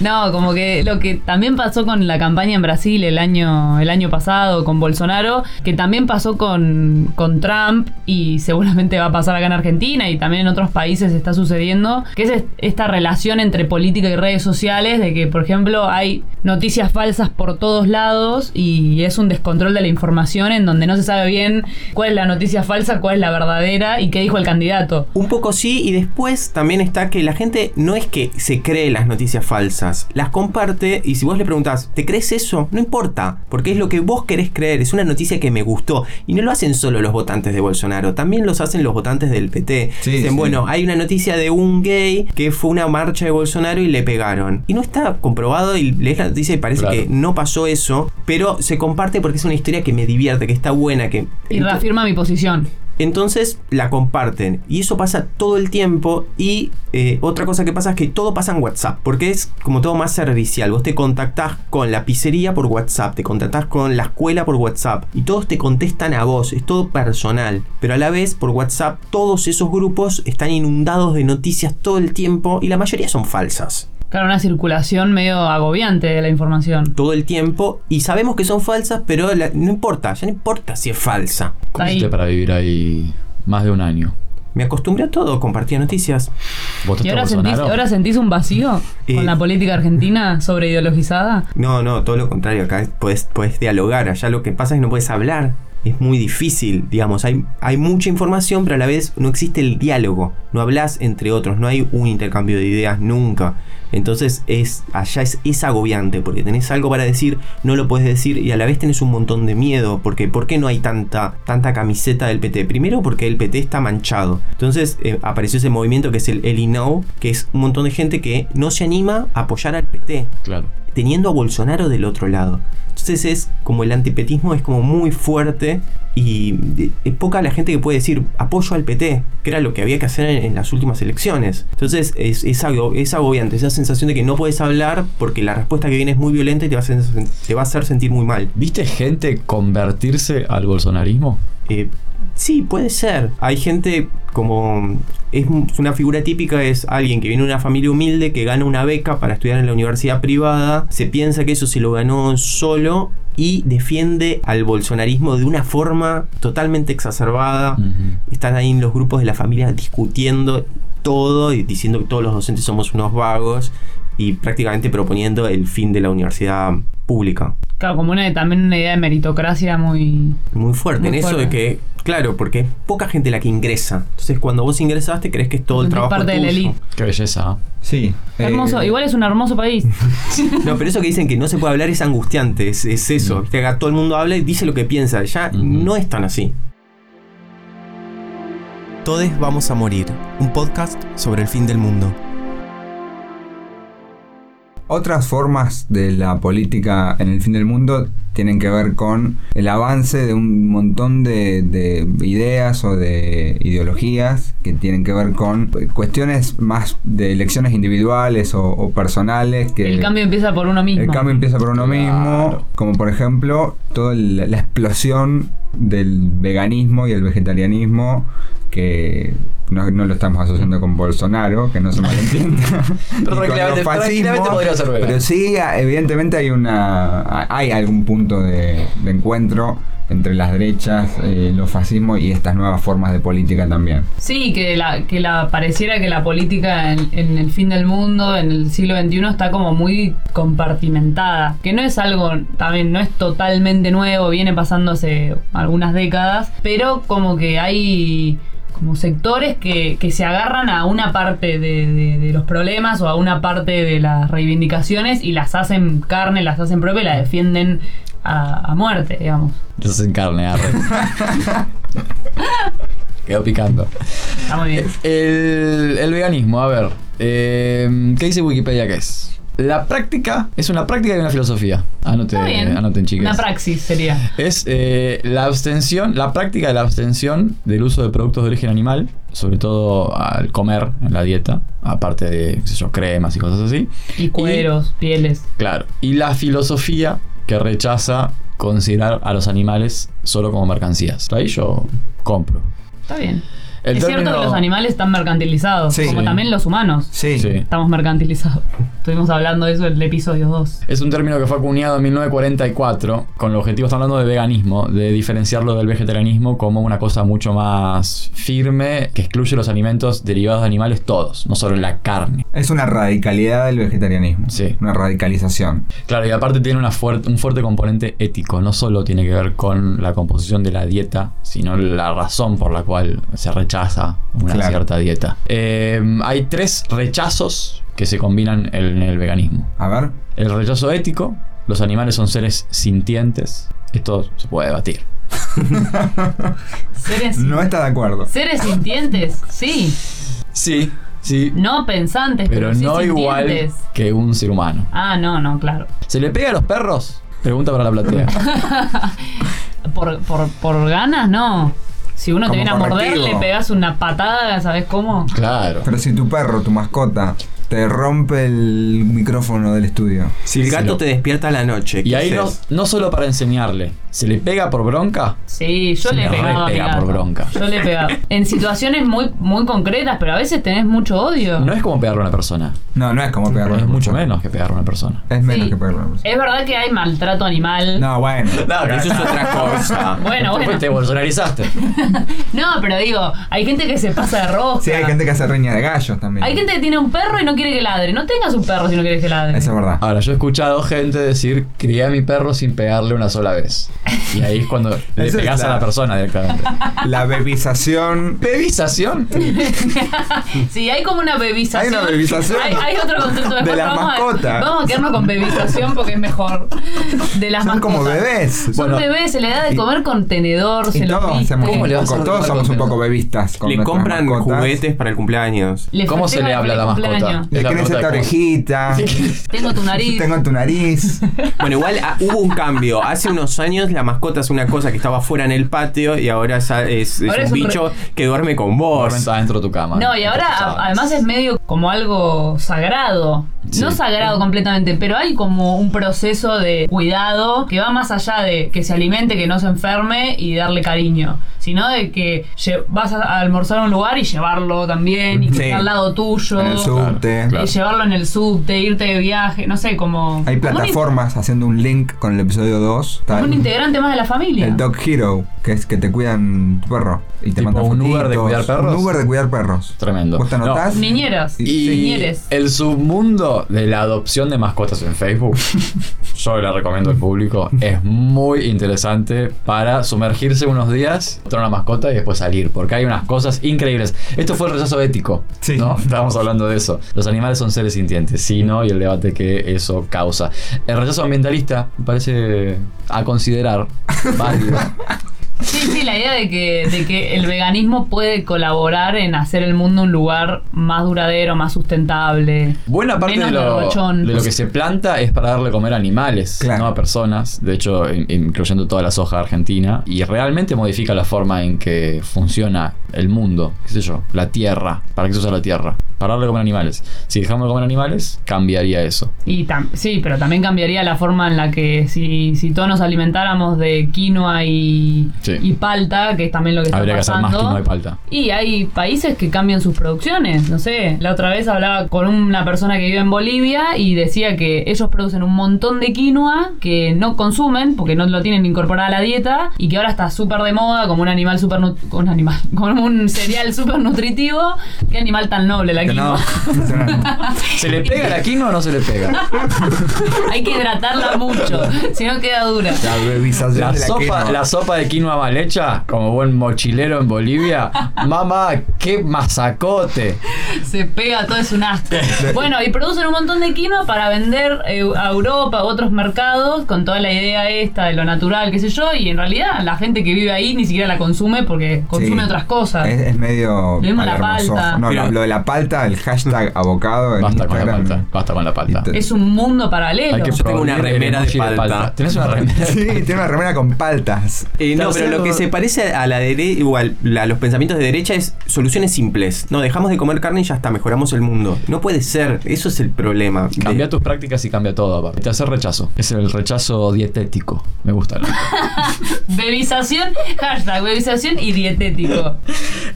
no, como que lo que también pasó con la campaña en Brasil el año, el año pasado con Bolsonaro, que también pasó con, con Trump y seguramente va a pasar acá en Argentina y también en otros países está sucediendo, que es est- esta relación entre política y redes sociales, de que por ejemplo hay noticias falsas por todos lados y es un descontrol de la información en donde no se sabe bien cuál es la noticia falsa, cuál es la verdadera y qué dijo el candidato. Un poco sí, y después también está que la gente no es que se cree las noticias falsas, las comparte y si vos le preguntás, ¿te crees eso? No importa, porque es lo que vos querés creer, es una noticia que me gustó. Y no lo hacen solo los votantes de Bolsonaro, también los hacen los votantes del PT. Sí, Dicen, sí. bueno, hay una noticia de un gay que fue a una marcha de Bolsonaro y le pegaron. Y no está comprobado y lees la noticia y parece Claro. que no pasó eso, pero se comparte porque es una historia que me divierte, que está buena, que... Y reafirma mi posición. Entonces la comparten y eso pasa todo el tiempo y eh, otra cosa que pasa es que todo pasa en WhatsApp porque es como todo más servicial. Vos te contactás con la pizzería por WhatsApp, te contactás con la escuela por WhatsApp y todos te contestan a vos, es todo personal. Pero a la vez por WhatsApp todos esos grupos están inundados de noticias todo el tiempo y la mayoría son falsas. Claro, una circulación medio agobiante de la información. Todo el tiempo y sabemos que son falsas pero la- no importa, ya no importa si es falsa. ¿Cómo hiciste para vivir ahí más de un año? Me acostumbré a todo, compartía noticias. ¿Votaste ¿Y ahora sentís, ahora sentís un vacío Eh. con la política argentina sobre ideologizada? No, no, todo lo contrario. Acá puedes, puedes dialogar. Allá lo que pasa es que no puedes hablar. Es muy difícil, digamos. Hay, hay mucha información, pero a la vez no existe el diálogo. No hablas entre otros. No hay un intercambio de ideas nunca. Entonces es allá es, es agobiante porque tenés algo para decir, no lo puedes decir y a la vez tenés un montón de miedo. Porque ¿por qué no hay tanta, tanta camiseta del PT? Primero porque el PT está manchado. Entonces eh, apareció ese movimiento que es el El Know, que es un montón de gente que no se anima a apoyar al PT Claro. teniendo a Bolsonaro del otro lado. Entonces es como el antipetismo es como muy fuerte y es poca la gente que puede decir apoyo al PT, que era lo que había que hacer en, en las últimas elecciones. Entonces es, es, ago- es agobiante, esa sensación de que no puedes hablar porque la respuesta que viene es muy violenta y te va a hacer, te va a hacer sentir muy mal. ¿Viste gente convertirse al bolsonarismo? Eh, sí, puede ser. Hay gente como... Es una figura típica, es alguien que viene de una familia humilde, que gana una beca para estudiar en la universidad privada, se piensa que eso se lo ganó solo y defiende al bolsonarismo de una forma totalmente exacerbada. Están ahí en los grupos de la familia discutiendo todo y diciendo que todos los docentes somos unos vagos y prácticamente proponiendo el fin de la universidad pública. Claro, como una, también una idea de meritocracia muy... Muy fuerte Muy en eso de que, claro, porque es poca gente la que ingresa. Entonces, cuando vos ingresaste, crees que es todo el trabajo parte de la tuyo. elite. Qué belleza. ¿eh? Sí. Hermoso, eh, igual es un hermoso país. No, pero eso que dicen que no se puede hablar es angustiante, es, es eso. Que acá todo el mundo habla y dice lo que piensa. Ya no es tan así. Todes vamos a morir. Un podcast sobre el fin del mundo. Otras formas de la política en el fin del mundo tienen que ver con el avance de un montón de, de ideas o de ideologías que tienen que ver con cuestiones más de elecciones individuales o, o personales. Que El cambio empieza por uno mismo. el cambio empieza por uno Claro. mismo, como por ejemplo toda la la explosión del veganismo y el vegetarianismo que no, no lo estamos asociando con Bolsonaro, que no se malentienda. y podría ser vegano. Pero sí, evidentemente hay una hay algún punto de, de encuentro entre las derechas, eh, los fascismos y estas nuevas formas de política también. Sí, que la, que la pareciera que la política en, en el fin del mundo, en el siglo XXI, está como muy compartimentada. Que no es algo, también no es totalmente nuevo, viene pasando hace algunas décadas, pero como que hay como sectores que, que se agarran a una parte de, de- de los problemas o a una parte de las reivindicaciones y las hacen carne, las hacen propia y la defienden a, a muerte, digamos. Yo en carne, arre. Quedó picando. Está muy bien. El, el veganismo, a ver. eh, ¿Qué dice Wikipedia que es? La práctica es una práctica y una filosofía. Anoten, Está bien. anoten chicas. Una praxis sería. Es eh, la abstención, la práctica de la abstención del uso de productos de origen animal, sobre todo al comer en la dieta, aparte de, qué sé yo, cremas y cosas así. Y cueros, pieles. Claro. Y la filosofía que rechaza considerar a los animales solo como mercancías. Ahí yo compro. Está bien. El es cierto que los animales están mercantilizados, Sí. como Sí. también los humanos. Sí. Sí. Estamos mercantilizados. Estuvimos hablando de eso en el episodio 2. Es un término que fue acuñado en 1944 con el objetivo, estamos hablando de veganismo, de diferenciarlo del vegetarianismo como una cosa mucho más firme que excluye los alimentos derivados de animales todos, no solo la carne. Es una radicalidad del vegetarianismo. Sí. Una radicalización. Claro, y aparte tiene una fuerte, un fuerte componente ético, no solo tiene que ver con la composición de la dieta, sino la razón por la cual se rechaza una Claro. cierta dieta. Eh, hay tres rechazos que se combinan en el veganismo. A ver. El rechazo ético, los animales son seres sintientes, esto se puede debatir. Seres, No está de acuerdo. seres sintientes, sí. Sí, sí, No pensantes, pero, pero sí no igual que un ser humano. Ah, no, no, claro. ¿Se le pega a los perros? Pregunta para la platea. Por, por, por ganas, no. Si uno te viene a morder, le pegas una patada, ¿sabes cómo? claro. Pero si tu perro, tu mascota, te rompe el micrófono del estudio. Si el gato lo- te despierta a la noche, Y ¿qué ahí no, no solo para enseñarle, ¿se le pega por bronca? Sí, yo Se le he me pegado a mi repega gato. por bronca. Yo le he pegado. En situaciones muy, muy concretas, pero a veces tenés mucho odio. No es como pegarle a una persona, No, no es como pegarle a es una mucho persona. menos que pegarle a una persona. Es menos Sí. que pegarle a una persona. Es verdad que hay maltrato animal. No, bueno. Pero eso es otra cosa. Bueno, bueno. Te bolsonarizaste. No, pero digo, hay gente que se pasa de rosca. Sí, hay gente que hace riña de gallos también. Hay gente que tiene un perro y no quiere que ladre. No tengas un perro si no quieres que ladre. Eso es verdad. Ahora, yo he escuchado gente decir, crié a mi perro sin pegarle una sola vez. Y ahí es cuando le Eso es pegás a la- persona directamente. La bebización. ¿Bebización? Sí, hay como una bebización. Hay una bebización. Hay, hay otro concepto De las vamos mascotas. A, vamos a quedarnos con bebización porque es mejor. De las Son mascotas. como bebés. Son Bueno, bebés, se le da de y- comer con tenedor, se Y lo todos viste. hacemos ¿Cómo un le vas a poco, dar todos somos un poco bebistas. con Le nuestras compran mascotas. juguetes para el cumpleaños. Le ¿Cómo se le habla a la mascota? Crece esta orejita. Tengo tu nariz. Tengo tu nariz. Bueno, igual ah, hubo un cambio. Hace unos años la mascota es una cosa que estaba fuera en el patio y ahora es, es- es Ahora un es un bicho que duerme con vos. Realmente adentro de tu cama. No, y ahora a- además es medio como algo sagrado. Sí. No sagrado completamente, pero hay como un proceso de cuidado que va más allá de que se alimente, que no se enferme y darle cariño, sino de que vas a almorzar a un lugar y llevarlo también y que Sí. esté al lado tuyo. En el subte. Claro. Y llevarlo en el subte, irte de viaje, no sé, como. Hay como un- plataformas haciendo un link con el episodio 2. Está Como un integrante más de la familia. El Dog Hero, que es que te cuidan tu perro. Y te ¿Tipo mandan un Uber de cuidar perros? Un Uber de cuidar perros. Tremendo. ¿Vos te No. anotás? Niñeras. Y- Niñeres. El submundo de la adopción de mascotas en Facebook, yo le recomiendo al público, es muy interesante para sumergirse unos días, tener una mascota y después salir, porque hay unas cosas increíbles. Esto fue el rechazo ético, Sí. ¿no? Estábamos hablando de eso. Los animales son seres sintientes, sí, ¿no? Y el debate que eso causa. El rechazo ambientalista me parece a considerar válido. Sí, sí, la idea de que, de que el veganismo puede colaborar en hacer el mundo un lugar más duradero, más sustentable. Buena parte menos de lo, derrochón. de lo que se planta es para darle a comer a animales, Claro. no a personas. De hecho, in- incluyendo toda la soja argentina. Y realmente modifica la forma en que funciona el mundo. ¿Qué sé yo? La tierra. ¿Para qué se usa la tierra? Para darle a comer animales. Si dejamos de comer animales, cambiaría eso. Y tam- sí, pero también cambiaría la forma en la que si, si todos nos alimentáramos de quinoa y, Sí. Y palta, que es también lo que está Habría que hacer pasando. más quinoa y palta. Y hay países que cambian sus producciones. No sé, la otra vez hablaba con una persona que vive en Bolivia y decía que ellos producen un montón de quinoa que no consumen porque no lo tienen incorporada a la dieta y que ahora está súper de moda como un animal súper un animal, como un cereal súper nutritivo. Qué animal tan noble la Que no. quinoa. ¿Se le pega la quinoa o no se le pega? Hay que hidratarla mucho, si no queda dura. La La sopa, quinoa. la sopa de quinoa mal hecha, como buen mochilero en Bolivia, mamá, qué masacote. Se pega todo, es un asco. Bueno, y producen un montón de quinoa para vender eh, a Europa u otros mercados con toda la idea esta de lo natural, qué sé yo, y en realidad la gente que vive ahí ni siquiera la consume porque consume Sí. otras cosas. Es, es medio. Lo la palta. No, lo, lo de la palta, el hashtag abocado. en Basta con la palta, basta con la palta. Y Es un mundo paralelo. Hay que Yo tengo una remera de emoji palta. ¿Tenés una remera? Sí, tiene una remera con paltas. Eh, no, pero sí, lo que se parece a la derecha, igual, la- los pensamientos de derecha es soluciones simples. No, dejamos de comer carne y ya está, mejoramos el mundo. No puede ser, eso es el problema. De- Cambia tus prácticas y cambia todo, papá. Tercer rechazo. Es el rechazo dietético. Me gusta. Bebización, hashtag bebización y dietético.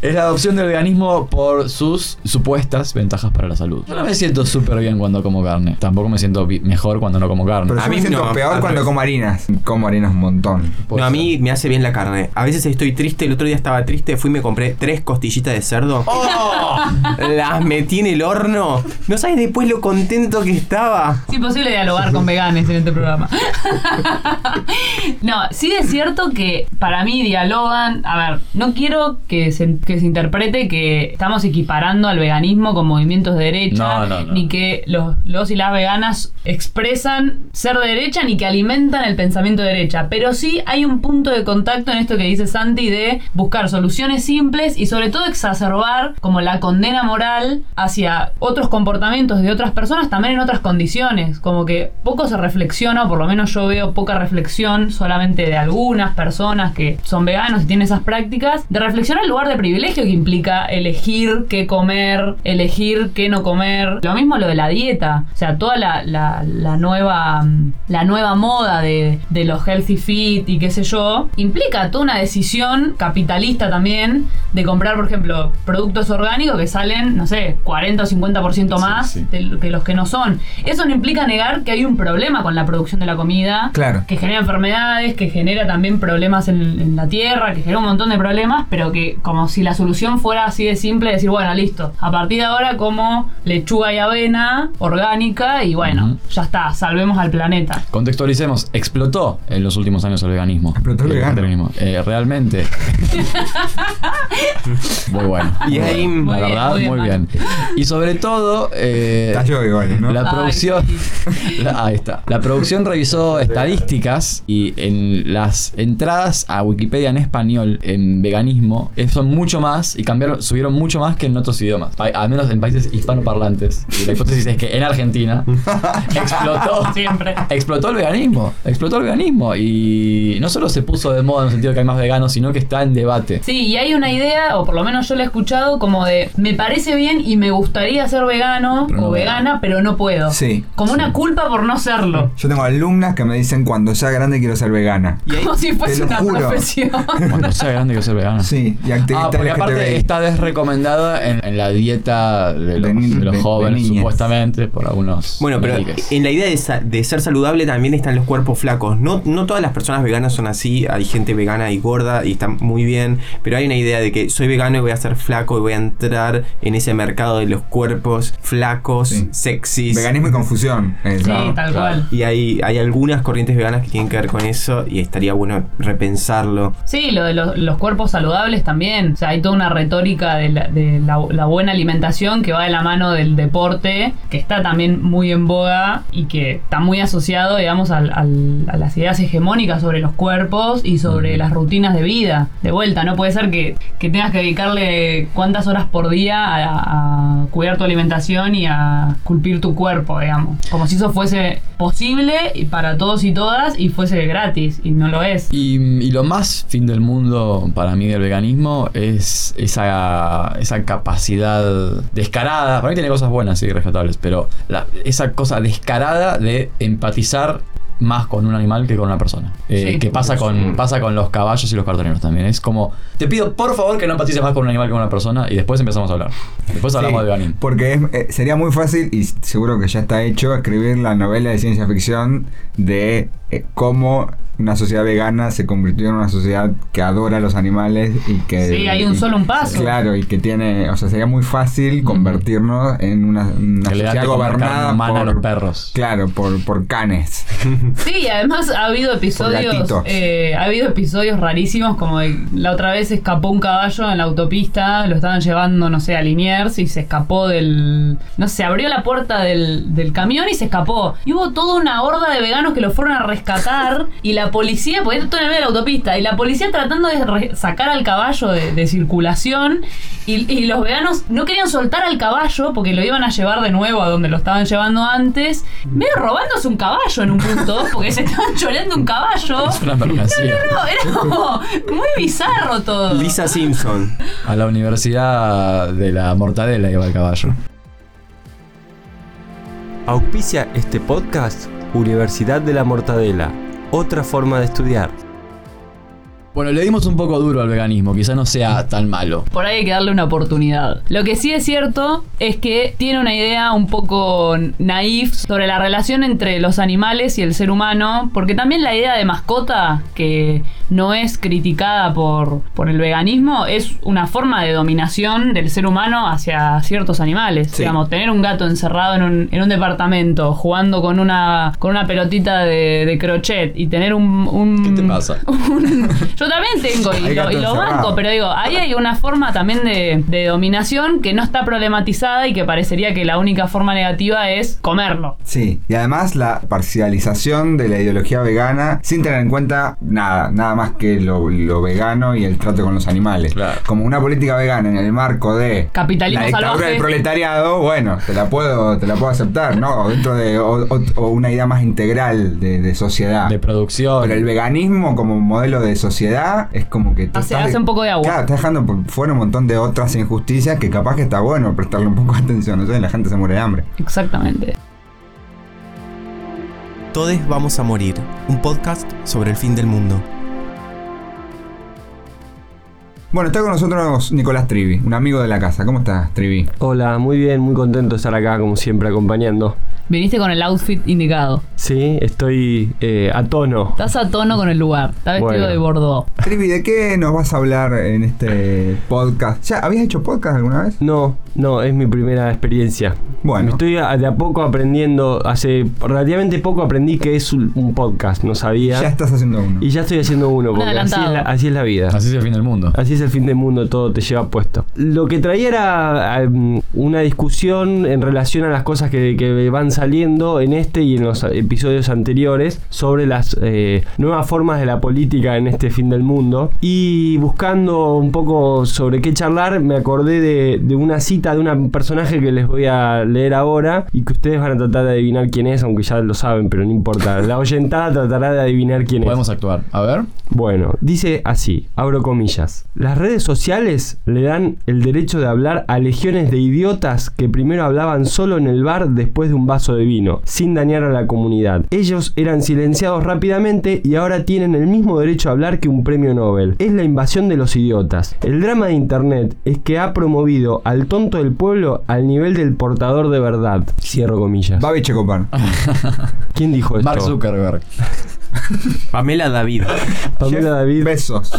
es la adopción del veganismo por sus supuestas ventajas para la salud. Yo no me siento súper bien cuando como carne. Tampoco me siento mejor cuando no como carne. Pero A yo mí me siento no, peor cuando como harinas. Como harinas un montón. No, a mí me hace bien la carne. A veces estoy triste, el otro día estaba triste, fui y me compré tres costillitas de cerdo. ¡Oh! Las metí en el horno. No sabes después lo contento que estaba. Es imposible dialogar con veganes en este programa. no, sí es cierto que para mí dialogan. A ver, no quiero que se, que se interprete que estamos equiparando al veganismo con movimientos de derecha, No, no, no. ni que los, los y las veganas expresan ser de derecha, ni que alimentan el pensamiento de derecha. Pero sí hay un punto de contacto en esto que dice Santi de buscar soluciones simples y sobre todo exacerbar como la condena moral hacia otros comportamientos de otras personas también en otras condiciones. Como que poco se reflexiona, o por lo menos yo veo poca reflexión solamente de algunas personas que son veganos y tienen esas prácticas, de reflexionar el lugar de privilegio que implica elegir qué comer, elegir qué no comer. Lo mismo lo de la dieta. O sea, toda la, la- la nueva mm, la nueva moda de, de los healthy fit y qué sé yo, implica toda una decisión capitalista también de comprar, por ejemplo, productos orgánicos que salen, no sé, 40 o 50% más sí. de lo que los que no son. Eso no implica negar que hay un problema con la producción de la comida, Claro. que genera enfermedades, que genera también problemas en, en la tierra, que genera un montón de problemas, pero que como si la solución fuera así de simple, decir, bueno, listo, a partir de ahora como lechuga y avena orgánica y bueno, ya está, salvemos al planeta. Contextualicemos, explotó en los últimos años el veganismo. Explotó el vegano. veganismo. Eh, realmente. muy bueno. Y ahí- la verdad, muy bien, bien. Y sobre todo, eh, yo igual, ¿no? la producción. La- ahí está. La producción revisó estadísticas y en las entradas a Wikipedia en español en veganismo eh, son mucho más y cambiaron, subieron mucho más que en otros idiomas. Pa- Al menos en países hispanoparlantes. Y la hipótesis es que en Argentina explotó. Siempre. Explotó el veganismo, explotó el veganismo y no solo se puso de moda sentido de que hay más veganos, sino que está en debate. Sí, y hay una idea, o por lo menos yo la he escuchado, como de me parece bien y me gustaría ser vegano Pero no o vegana, pero no puedo. Sí, Como una culpa por no serlo. Yo tengo alumnas que me dicen cuando sea grande quiero ser vegana. Y Como si fuese una juro. profesión. Cuando sea grande quiero ser vegano. Sí, y activista Ah, porque aparte está desrecomendada en, en la dieta de los, De ni- de los de- jóvenes, de supuestamente, por algunos. Bueno, pero médicos. en la idea de, sa- de ser saludable también están los cuerpos flacos. No, no todas las personas veganas son así. Hay gente vegana y gorda y está muy bien. Pero hay una idea de que soy vegano y voy a ser flaco y voy a entrar en ese mercado de los cuerpos flacos, Sí. sexys. Veganismo y confusión. es- Sí, tal claro. cual. Y hay, hay algunas corrientes veganas que tienen que ver con eso y estaría bueno repensarlo. Sí, lo de los, los cuerpos saludables también. O sea, hay toda una retórica de, la, de la- la buena alimentación que va de la mano del deporte, que está también muy en boga y que está muy asociado, digamos, al- al- a las ideas hegemónicas sobre los cuerpos y sobre las rutinas de vida. De vuelta, no puede ser que, que tengas que dedicarle cuántas horas por día a, cuidar tu alimentación y a culpir tu cuerpo, digamos. Como si eso fuese posible para todos y todas y fuese gratis, y no lo es. Y, y lo más fin del mundo para mí del veganismo es esa, esa capacidad descarada. Para mí tiene cosas buenas y rescatables, pero esa cosa descarada de empatizar más con un animal que con una persona. Eh, Sí. que pasa con, pasa con los caballos y los cartoneros también. Es como, te pido por favor que no empatices más con un animal que con una persona y después empezamos a hablar. Después hablamos Sí, de veganismo. Porque es- eh, sería muy fácil, y seguro que ya está hecho, escribir la novela de ciencia ficción de eh, cómo una sociedad vegana se convirtió en una sociedad que adora a los animales y que... Sí, hay un y- solo un paso. Claro, y que tiene, o sea, sería muy fácil convertirnos en una, sociedad gobernada a por, los perros. Claro, por, por canes. Sí, y además ha habido episodios, eh, ha habido episodios rarísimos como de- la otra vez escapó un caballo en la autopista, lo estaban llevando, no sé, a Liniers y se escapó del, no sé, abrió la puerta del, del camión y se escapó. Y hubo toda una horda de veganos que lo fueron a rescatar y la policía, porque esto en el medio de la autopista, y la policía tratando de sacar al caballo de, de circulación y, y los veganos no querían soltar al caballo porque lo iban a llevar de nuevo a donde lo estaban llevando antes, medio robándose un caballo en un punto, porque se estaban choreando un caballo. Es una mercancía. No, era como muy bizarro todo. Lisa Simpson. A la universidad de la mortadela iba el caballo. Auspicia este podcast Universidad de la Mortadela, otra forma de estudiar. Bueno, le dimos un poco duro al veganismo, quizá no sea tan malo. Por ahí hay que darle una oportunidad. Lo que sí es cierto es que tiene una idea un poco naif sobre la relación entre los animales y el ser humano, porque también la idea de mascota, que no es criticada por, por el veganismo, es una forma de dominación del ser humano hacia ciertos animales. Sí. Digamos, tener un gato encerrado en un, en un departamento jugando con una, con una pelotita de, de crochet y tener un... un- ¿Qué te pasa? un- yo también tengo y lo, y lo banco, pero digo, ahí hay una forma también de, de dominación que no está problematizada y que parecería que la única forma negativa es comerlo. Sí, y además la parcialización de la ideología vegana sin tener en cuenta nada, nada más que lo, lo vegano y el trato con los animales. Claro. Como una política vegana en el marco de Capitalismo la dictadura salvaje. del proletariado, bueno, te la puedo, te la puedo aceptar, ¿no? O dentro de o, o- o una idea más integral de, de sociedad. De producción. Pero el veganismo como modelo de sociedad es como que... tú Hace- estás hace un poco de agua. Claro, estás dejando por fuera un montón de otras injusticias que capaz que está bueno prestarle un poco de atención. Entonces la gente se muere de hambre. Exactamente. Todes vamos a morir. Un podcast sobre el fin del mundo. Bueno, está con nosotros Nicolás Trivi, un amigo de la casa. ¿Cómo estás, Trivi? Hola, muy bien, muy contento de estar acá como siempre acompañando. Viniste con el outfit indicado. Sí, estoy eh, a tono. Estás a tono con el lugar. Está vestido Bueno. de Bordeaux. Trivi, ¿de qué nos vas a hablar en este podcast? ¿Ya habías hecho podcast alguna vez? No, no, es mi primera experiencia. Bueno. Me estoy a- de a poco aprendiendo, hace relativamente poco aprendí que es un, un podcast, no sabía. Ya estás haciendo uno. Y ya estoy haciendo uno, Un porque así es, la, así es la vida. Así es el fin del mundo. Así es el fin del mundo, todo te lleva puesto. Lo que traía era um, una discusión en relación a las cosas que, que van saliendo en este y en los episodios anteriores sobre las eh, nuevas formas de la política en este fin del mundo. Y buscando un poco sobre qué charlar, me acordé de, de una cita de un personaje que les voy a leer ahora y que ustedes van a tratar de adivinar quién es, aunque ya lo saben, pero no importa. La oyentada tratará de adivinar quién es. Podemos actuar. A ver. Bueno, dice así, abro comillas. Las redes sociales le dan el derecho de hablar a legiones de idiotas que primero hablaban solo en el bar después de un vaso de vino, sin dañar a la comunidad. Ellos eran silenciados rápidamente y ahora tienen el mismo derecho a hablar que un premio Nobel. Es la invasión de los idiotas. El drama de Internet es que ha promovido al tonto del pueblo al nivel del portador de verdad. Cierro comillas. Babi Checopan. ¿Quién dijo esto? Mark Zuckerberg. Pamela David. Pamela David. Besos.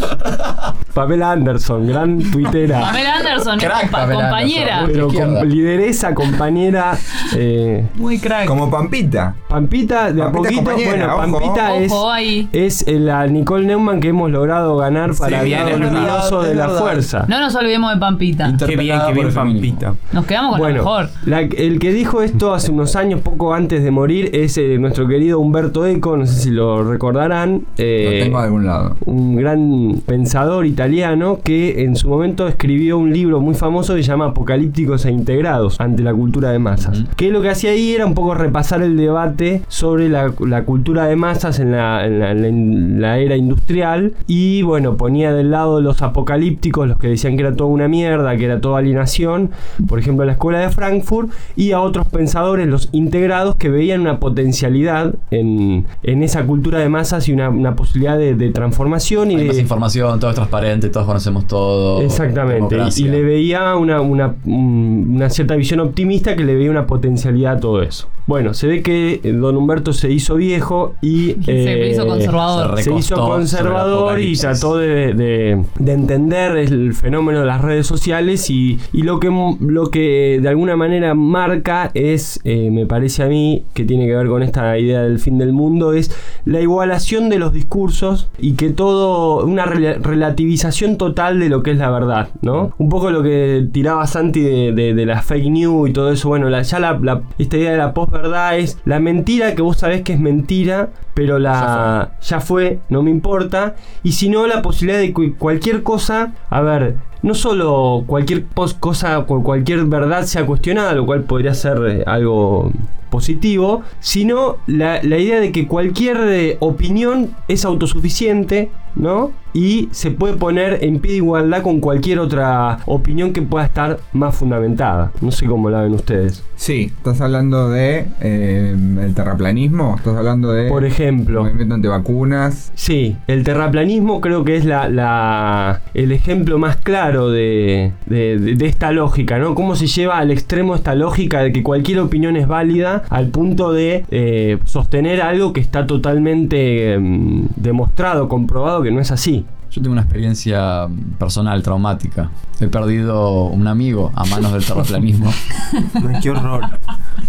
Pamela Anderson, gran tuitera. Pamela Anderson, Crack, compa- Pamela compañera. Anderson. Pero izquierda. con lideresa, compañera. eh, Muy crack. Como Pampita. Pampita, de a Pampita es poquito. Bueno, ojo. Pampita es, Ojo ahí. es la Nicole Neumann que hemos logrado ganar para bien, el lado de la fuerza. No nos olvidemos de Pampita. Qué bien, qué bien. Pampita. Nos quedamos con Bueno, lo mejor. la- el que dijo esto hace unos años, poco antes de morir, es eh, nuestro querido Humberto Eco, no sé si lo recordarán. eh, Lo tengo de algún lado. un gran pensador italiano que en su momento escribió un libro muy famoso que se llama Apocalípticos e Integrados ante la cultura de masas. Que lo que hacía ahí era un poco repasar el debate sobre la, la cultura de masas en la, en la- en la era industrial y bueno, ponía del lado los apocalípticos, los que decían que era toda una mierda, que era toda alienación, por ejemplo la escuela de Frankfurt, y a otros pensadores, los integrados, que veían una potencialidad en, en esa cultura de masas y una, una posibilidad de, de transformación y Hay de, más información, todo es transparente, todos conocemos todo. Exactamente, y, le veía una, una, un- una cierta visión optimista que le veía una potencialidad a todo eso. Bueno, se ve que eh, don Humberto se hizo viejo y... Se hizo eh, conservador. se se hizo conservador y trató de, de- de entender el fenómeno de las redes sociales y, y lo, que, lo que de alguna manera marca es, eh, me parece a mí, que tiene que ver con esta idea del fin del mundo, es la igualación de los discursos y que todo, una rela- relativización total de lo que es la verdad, ¿no? Un poco lo que tiraba Santi de, de, de la fake news y todo eso, bueno, la, ya la, la- esta idea de la posverdad es la mentira que vos sabés que es mentira, pero la ya fue, no me importa. Y si no, la posibilidad de que cualquier cosa, a ver, no solo cualquier cosa, cu- cualquier verdad sea cuestionada, lo cual podría ser eh, algo positivo, sino la, la idea de que cualquier eh, opinión es autosuficiente, ¿no? Y se puede poner en pie de igualdad con cualquier otra opinión que pueda estar más fundamentada. No sé cómo la ven ustedes. Sí, estás hablando de eh, el terraplanismo, estás hablando de Por ejemplo, movimiento antivacunas. Sí, el terraplanismo creo que es la, la- el ejemplo más claro de, de- de- de esta lógica, ¿no? Cómo se lleva al extremo esta lógica de que cualquier opinión es válida al punto de eh, sostener algo que está totalmente em, demostrado, comprobado que no es así. Yo tengo una experiencia personal traumática. He perdido un amigo a manos del terraplanismo. Qué horror.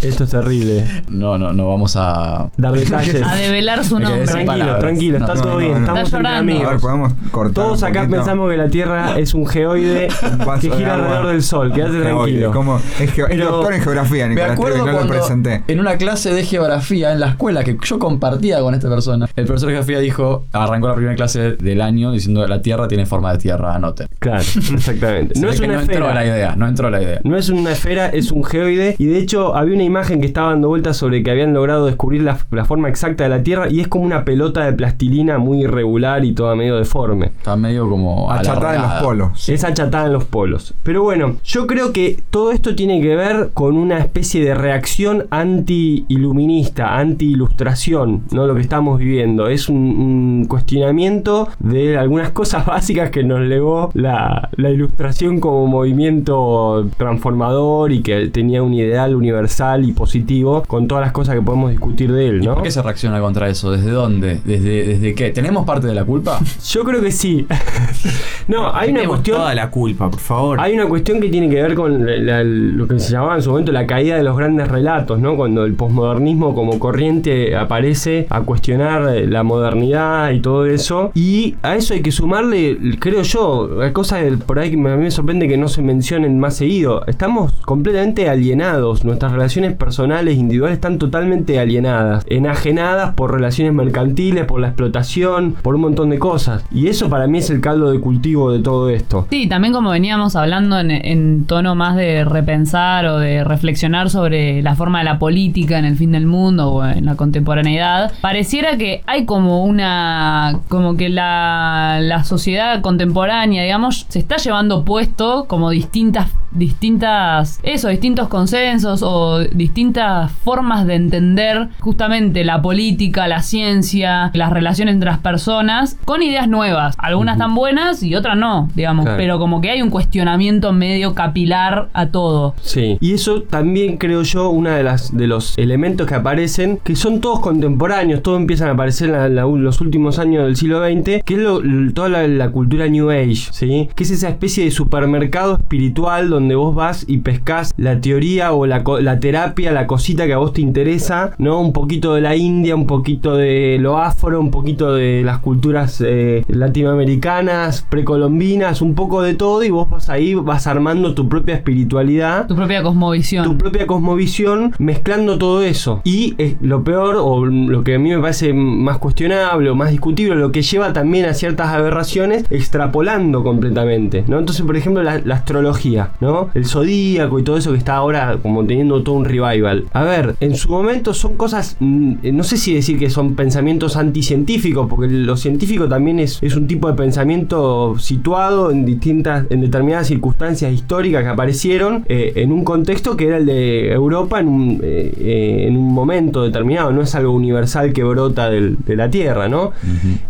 Esto es terrible. No, no, no vamos a. Dar detalles. A develar su Me nombre. Tranquilo, tranquilo, No, está no, todo no, bien, no. estamos llorando. A ver, amigos. podemos cortar. Todos acá poquito? pensamos que la Tierra es un geoide que gira alrededor del Sol. Quédate tranquilo. ¿cómo? Es, doctor en geografía, Me Nicolás acuerdo Trevi, no lo presenté. en una clase de geografía en la escuela que yo compartía con esta persona, el profesor de geografía dijo, arrancó la primera clase del año diciendo la Tierra tiene forma de tierra, anoten. Claro, exactamente. No es una no entró esfera. la idea, no entró la idea. No es una esfera, es un geoide. Y de hecho, había una imagen que estaba dando vueltas sobre que habían logrado descubrir la, la forma exacta de la Tierra. Y es como una pelota de plastilina muy irregular y toda medio deforme. Está medio como Achatada en los polos. Es achatada en los polos. Pero bueno, yo creo que todo esto tiene que ver con una especie de reacción anti-iluminista, anti-ilustración, ¿no? Lo que estamos viviendo. Es un, un cuestionamiento de algunas cosas básicas que nos legó la, la ilustración como movimiento transformador y que tenía un ideal universal y positivo con todas las cosas que podemos discutir de él, ¿Y ¿no? por qué se reacciona contra eso? ¿Desde dónde? ¿Desde, desde qué? ¿Tenemos parte de la culpa? Yo creo que sí. no, hay una cuestión... toda la culpa, por favor. Hay una cuestión que tiene que ver con la- la- lo que se llamaba en su momento la caída de los grandes relatos, ¿no? Cuando el posmodernismo como corriente aparece a cuestionar la modernidad y todo eso. Y a eso hay que sumarle, creo yo, hay cosas que por ahí que a mí me sorprende que no se mencionen más seguido. Estamos completamente alienados, nuestras relaciones personales, individuales están totalmente alienadas, enajenadas por relaciones mercantiles, por la explotación, por un montón de cosas. Y eso para mí es el caldo de cultivo de todo esto. Sí, también como veníamos hablando en tono más de repensar o de reflexionar sobre la forma de la política en el fin del mundo o en la contemporaneidad, pareciera que hay como una, como que la, la sociedad contemporánea, digamos, se está llevando puesto como distintas, distintas, eso, distintos consensos o distintas formas de entender justamente la política, la ciencia, las relaciones entre las personas, con ideas nuevas. Algunas están buenas y otras no, digamos, Claro. pero como que hay un cuestionamiento medio capilar a todo. Sí, y eso también creo yo uno de las de los elementos que aparecen, que son todos contemporáneos, todos empiezan a aparecer en la- la- los últimos años del siglo XX, que es lo- toda la, la cultura New Age, ¿sí? Que es esa especie de supermercado espiritual donde vos vas y pescás la teoría o la, la terapia, la cosita que a vos te interesa, ¿no? Un poquito de la India, un poquito de lo afro, un poquito de las culturas eh, latinoamericanas, precolombinas, un poco de todo y vos vas ahí, vas armando tu propia espiritualidad Tu propia cosmovisión. tu propia cosmovisión mezclando todo eso. Y eh, lo peor, o lo que a mí me parece más cuestionable o más discutible, lo que lleva también a ciertas aberraciones, extrapolando completamente, ¿no? Entonces, por ejemplo, la, la astrología, ¿no? El zodíaco y todo eso que está ahora como teniendo todo un revival. A ver, en su momento son cosas, mm, no sé si decir que son pensamientos anticientíficos, porque lo científico también es, es un tipo de pensamiento situado en distintas, en determinadas circunstancias históricas que aparecieron eh, en un contexto que era el de Europa en un, eh, eh, en un momento determinado, no es algo universal que brota del- de la Tierra, ¿no?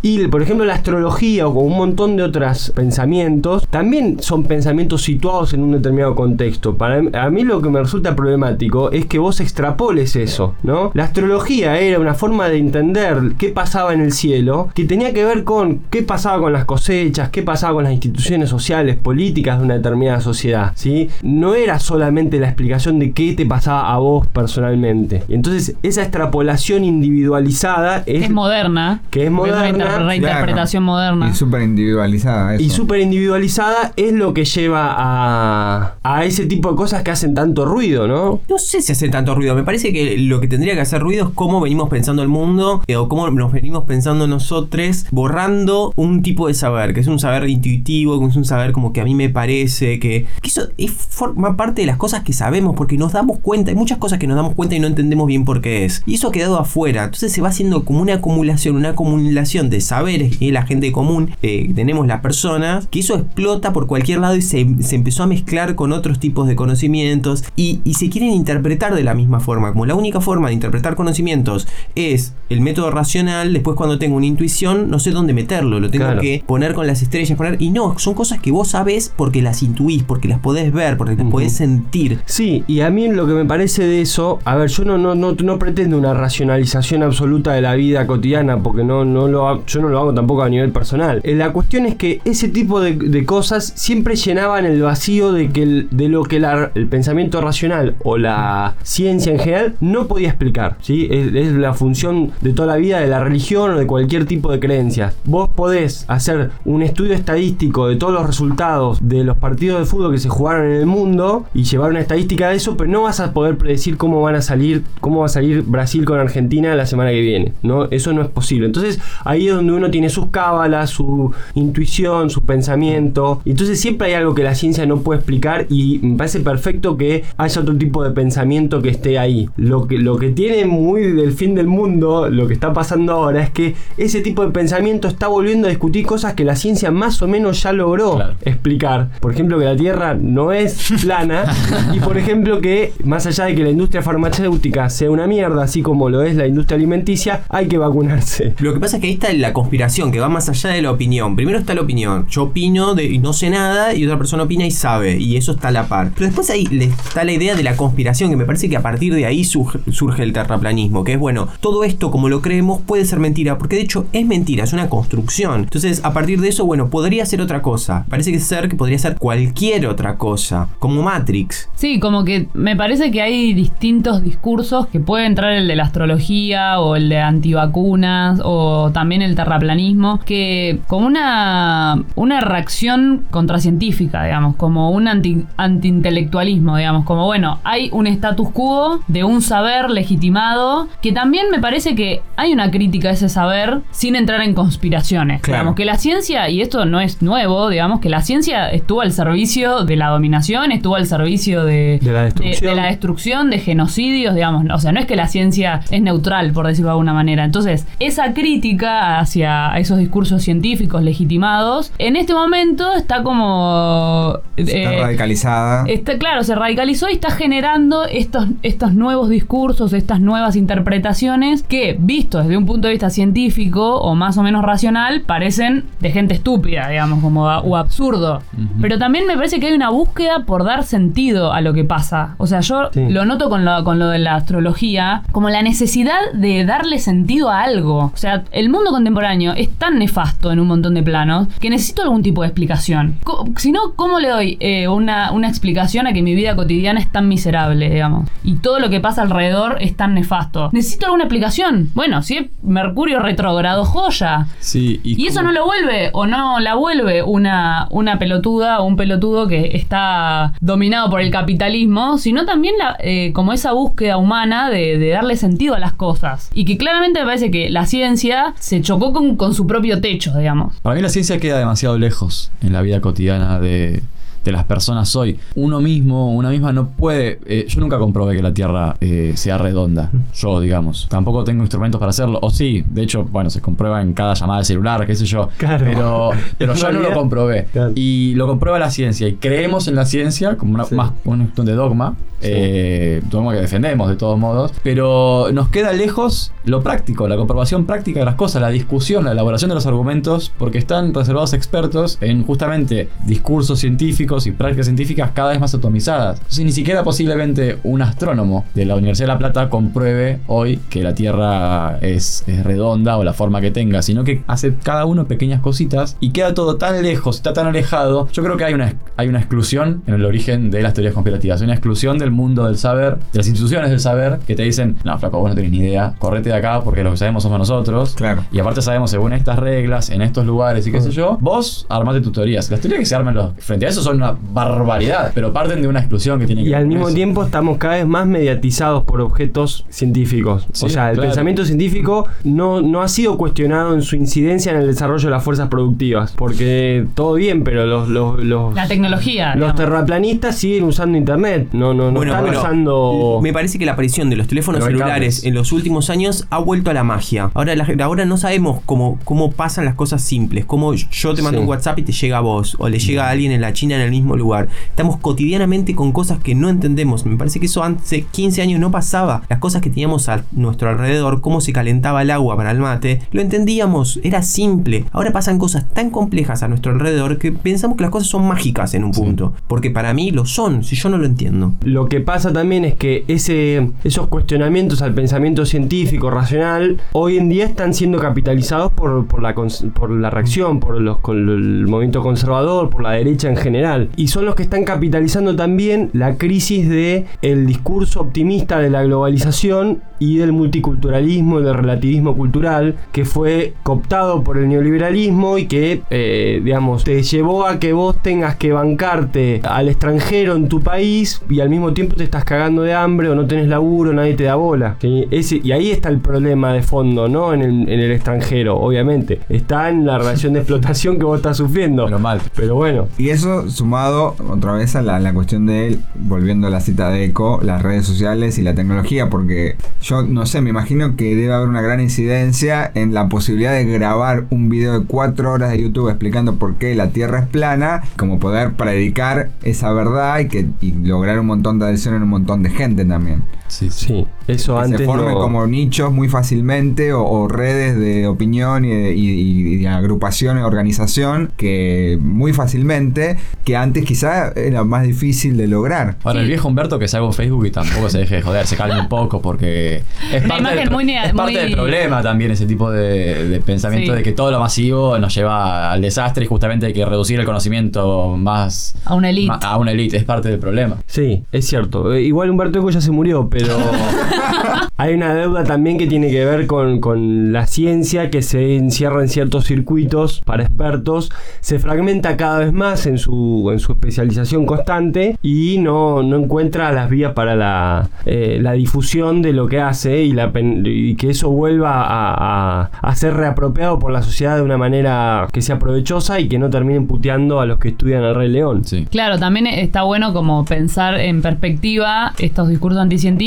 Y por ejemplo la astrología o un montón de otros pensamientos también son pensamientos situados en un determinado contexto. Para mí- a mí lo que me resulta problemático es que vos extrapoles eso, ¿no? La astrología era una forma de entender qué pasaba en el cielo, que tenía que ver con qué pasaba con las cosechas, qué pasaba con las instituciones sociales, políticas de una determinada sociedad, ¿sí? No era solamente la explicación de qué te pasaba a vos personalmente. Y entonces esa extrapolación individualizada es, Es moderna. Que es moderna, una inter- reinterpretación moderna. Y súper individualizada. Eso. y súper individualizada es lo que lleva a, a ese tipo de cosas que hacen tanto ruido, ¿no? No sé si hace tanto ruido. Me parece que lo que tendría que hacer ruido es cómo venimos pensando el mundo eh, o cómo nos venimos pensando nosotros, borrando un tipo de saber, que es un saber intuitivo, que es un saber como que a mí me parece, que, que eso es- forma parte de las cosas que sabemos, porque nos damos cuenta, hay muchas cosas que nos damos cuenta y no entendemos bien por qué es. Y eso ha quedado afuera. Entonces se va haciendo como una acumulación, una acumulación de saberes que la gente común eh, tenemos las personas, que eso explota por cualquier lado y se, se empezó a mezclar con otros tipos de conocimientos y, y se quieren interpretar de la misma forma. Como la única forma de interpretar conocimientos es el método racional, después cuando tengo una intuición no sé dónde meterlo, lo tengo Claro. que poner con las estrellas, poner... Y no, son cosas que vos sabés porque las intuís, porque las podés ver, porque las podés sentir. Sí, y a mí lo que me parece de eso, a ver, yo no, no, no, no pretendo una racionalización absoluta de la vida cotidiana, porque no, no lo, yo no lo hago tampoco a nivel personal. Eh, La cuestión es que ese tipo de, cosas siempre llenaban el vacío de, que de lo que el pensamiento racional o la ciencia en general no podía explicar. ¿sí? Es, es la función de toda la vida de la religión o de cualquier tipo de creencia. Vos podés hacer un estudio estadístico de todos los resultados de los partidos de fútbol que se jugaron en el mundo y llevar una estadística de eso, pero no vas a poder predecir cómo van a salir, cómo va a salir Brasil con Argentina la semana que viene. No, eso no es posible. Entonces ahí es donde uno tiene sus cábalas, su intuición, su pensamiento. Y Entonces siempre hay algo que la ciencia no puede explicar y me parece perfecto que haya otro tipo de pensamiento que esté ahí. Lo que, lo que tiene muy del fin del mundo, lo que está pasando ahora, es que ese tipo de pensamiento está volviendo a discutir cosas que la ciencia más o menos ya logró Claro. explicar. Por ejemplo, que la Tierra no es plana y por ejemplo que más allá de que la industria farmacéutica sea una mierda, así como lo es la industria alimenticia, hay que vacunarse. Lo que pasa es que ahí está la conspiración, que va más allá de la opinión. Primero está la opinión. Yo opino de, y no sé nada y otra persona opina y sabe. Y eso está a la par. Pero después ahí está la idea de la conspiración, que me parece que a partir de ahí surge el terraplanismo. Que es, bueno, todo esto como lo creemos puede ser mentira. Porque de hecho es mentira, es una construcción. Entonces, a partir de eso, bueno, podría ser otra cosa. Parece que ser que podría ser cualquier otra cosa. Como Matrix. Sí, como que me parece que hay distintos discursos que puede entrar el de la astrología o el de antivacunas o también el terraplanismo, que como una, una reacción contracientífica, digamos, como un anti, antiintelectualismo, digamos, como bueno, hay un status quo de un saber legitimado, que también me parece que hay una crítica a ese saber sin entrar en conspiraciones. Claro. Digamos, que la ciencia, y esto no es nuevo, digamos, que la ciencia estuvo al servicio de la dominación, estuvo al servicio de, De la destrucción. de la destrucción, de genocidios, digamos. O sea, no es que la ciencia es neutral, por decirlo de alguna manera. Entonces, esa crítica hacia esos discursos científicos legitimados, en este momento está como... Está eh, radicalizada. Está claro, se radicalizó y está generando estos, estos nuevos discursos, estas nuevas interpretaciones que, vistos desde un punto de vista científico o más o menos racional, parecen de gente estúpida, digamos, como a- o absurdo. Pero también me parece que hay una búsqueda por dar sentido a lo que pasa. O sea, yo Sí. lo noto con lo, con lo de la astrología, como la necesidad de darle sentido a algo. O sea, el mundo contemporáneo es tan nefasto en un montón de planos que necesito algún tipo de explicación. Si no, ¿cómo le doy eh, una, una explicación a que mi vida cotidiana es tan miserable, digamos? Y todo lo que pasa alrededor es tan nefasto. Necesito alguna explicación. Bueno, si es Mercurio retrógrado, joya. Sí, Y eso no lo vuelve o no la vuelve una, una pelotuda o un pelotudo que está dominado por el capitalismo, sino también la, eh, como esa búsqueda humana de, de darle sentido a las cosas. Y que claramente me parece que la ciencia se chocó con, con su propio techo, digamos. Para mí la ciencia queda demasiado lejos en la vida cotidiana de, de las personas hoy. Uno mismo, una misma no puede... eh, yo nunca comprobé que la Tierra eh, sea redonda. Yo, digamos. Tampoco tengo instrumentos para hacerlo. O sí, de hecho, bueno, se comprueba en cada llamada de celular, qué sé yo. Claro. Pero, pero yo no lo comprobé. claro. Y lo comprueba la ciencia. Y creemos en la ciencia como una, Sí. más una cuestión de dogma. eh, dogma que defendemos de todos modos. Pero nos queda lejos lo práctico, la comprobación práctica de las cosas, la discusión, la elaboración de los argumentos, porque están reservados expertos en justamente discursos científicos científicos y prácticas científicas cada vez más atomizadas. Entonces, ni siquiera posiblemente un astrónomo de la Universidad de La Plata compruebe hoy que la Tierra es, es redonda o la forma que tenga, sino que hace cada uno pequeñas cositas y queda todo tan lejos, está tan alejado. Yo creo que hay una, hay una exclusión en el origen de las teorías conspirativas, una exclusión del mundo del saber, de las instituciones del saber, que te dicen, no, flaco, vos no tenés ni idea, correte de acá porque lo que sabemos somos nosotros. Claro. Y aparte sabemos según estas reglas, en estos lugares y qué sé yo, vos armate tus teorías. Las teorías que se arman los- frente a eso son una barbaridad, pero parten de una exclusión que tiene que Y al mismo eso. tiempo estamos cada vez más mediatizados por objetos científicos. Sí, o sea, el claro. pensamiento científico no, no ha sido cuestionado en su incidencia en el desarrollo de las fuerzas productivas. Porque todo bien, pero los, los, los, La tecnología. los digamos. terraplanistas siguen usando internet. No, no, no Bueno, están usando. me parece que la aparición de los teléfonos Pero celulares en los últimos años ha vuelto a la magia. Ahora, la- ahora no sabemos cómo, cómo pasan las cosas simples, cómo yo te mando Sí. un WhatsApp y te llega a vos, o le llega a alguien en la China en el mismo lugar. Estamos cotidianamente con cosas que no entendemos. Me parece que eso hace 15 años no pasaba. Las cosas que teníamos a nuestro alrededor, cómo se calentaba el agua para el mate, lo entendíamos, era simple. Ahora pasan cosas tan complejas a nuestro alrededor que pensamos que las cosas son mágicas en un punto. Porque para mí lo son, si yo no lo entiendo. Lo que pasa también es que ese, esos cuestionamientos al pensamiento científico, racional, hoy en día están siendo capitalizados por, por, la, por la reacción, por los, con el movimiento conservador, por la derecha en general. Y son los que están capitalizando también la crisis de el discurso optimista de la globalización y del multiculturalismo y del relativismo cultural que fue cooptado por el neoliberalismo y que, eh, digamos, te llevó a que vos tengas que bancarte al extranjero en tu país y al mismo tiempo te estás cagando de hambre o no tenés laburo, nadie te da bola. ¿sí? Ese- y ahí está el problema de fondo, ¿no? En el, en el extranjero, obviamente. Está en la relación de explotación que vos estás sufriendo. Pero mal. Pero bueno. Y eso sumado otra vez a la, cuestión de, volviendo a la cita de Eco, las redes sociales y la tecnología, porque yo no sé, me imagino que debe haber una gran incidencia en la posibilidad de grabar un video de cuatro horas de YouTube explicando por qué la Tierra es plana, como poder predicar esa verdad y, que, y lograr un montón de adhesión en un montón de gente también. Sí, Sí, eso que antes se formen no- como nichos muy fácilmente o, o redes de opinión y de, y- y- y de agrupación, organización, que muy fácilmente, que antes quizá era más difícil de lograr. Ahora, el viejo Humberto que se haga un Facebook y tampoco se deje de joder, se calme un poco porque es Una parte, del, pro- muy nea- es parte muy- del problema también ese tipo de, de pensamiento Sí. de que todo lo masivo nos lleva al desastre y justamente hay que reducir el conocimiento más A una elite. a una elite, es parte del problema. Sí, es cierto. Eh, Igual Humberto Eco ya se murió, pero hay una deuda también que tiene que ver con, con la ciencia que se encierra en ciertos circuitos para expertos, se fragmenta cada vez más en su, en su especialización constante y no, no encuentra las vías para la, eh, la difusión de lo que hace y, la, pen- y que eso vuelva a, a- a ser reapropiado por la sociedad de una manera que sea provechosa y que no terminen puteando a los que estudian al Rey León. Sí. Claro, también está bueno como pensar en perspectiva estos discursos anticientíficos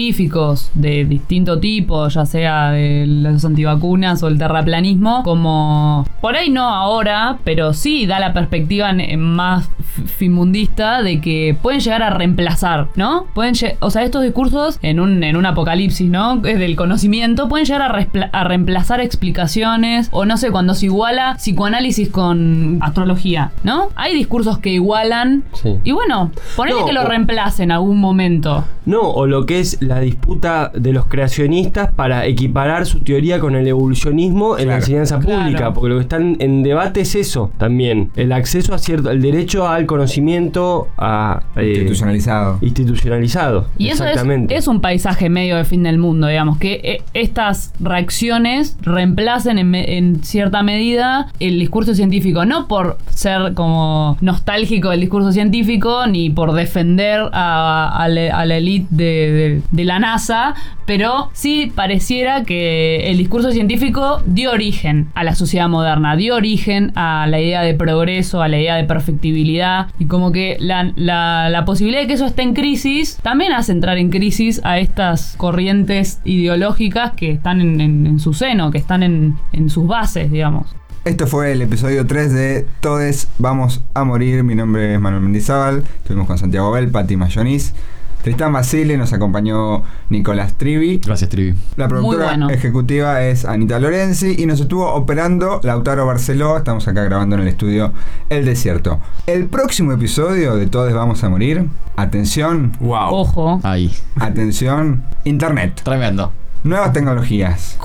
de distinto tipo, ya sea de los antivacunas o el terraplanismo, como por ahí no ahora, pero sí da la perspectiva más fimundista de que pueden llegar a reemplazar, ¿no? Pueden, o sea, estos discursos en un, en un apocalipsis, ¿no? Es del conocimiento, pueden llegar a, reemplazar explicaciones o no sé, cuando se iguala psicoanálisis con astrología, ¿no? Hay discursos que igualan Sí. y bueno, ponele No, que lo o- reemplace en algún momento. No, o lo que es la disputa de los creacionistas para equiparar su teoría con el evolucionismo en la enseñanza Claro. pública, porque lo que están en debate es eso también, el acceso a cierto, el derecho al conocimiento a, eh, Institucionalizado. institucionalizado. Y eso es, exactamente. es un paisaje medio de fin del mundo, digamos, que eh, estas reacciones reemplacen en, me- en cierta medida el discurso científico, no por ser como nostálgico del discurso científico, ni por defender a, a la, a la elite de, de- de la NASA, pero sí pareciera que el discurso científico dio origen a la sociedad moderna, dio origen a la idea de progreso, a la idea de perfectibilidad, y como que la, posibilidad de que eso esté en crisis también hace entrar en crisis a estas corrientes ideológicas que están en, su seno, que están en, en sus bases, digamos. Esto fue el episodio 3 de Todes Vamos a Morir. Mi nombre es Manuel Mendizábal. Estuvimos con Santiago Bell, Pati Mayonis. Tristán Basile, nos acompañó Nicolás Trivi. Gracias, Trivi. La productora bueno. ejecutiva es Anita Lorenzi y nos estuvo operando Lautaro Barceló. Estamos acá grabando en el estudio El Desierto. El próximo episodio de Todos Vamos a Morir. Atención, Wow. Ojo. Ahí. atención. Internet. Tremendo. Nuevas tecnologías.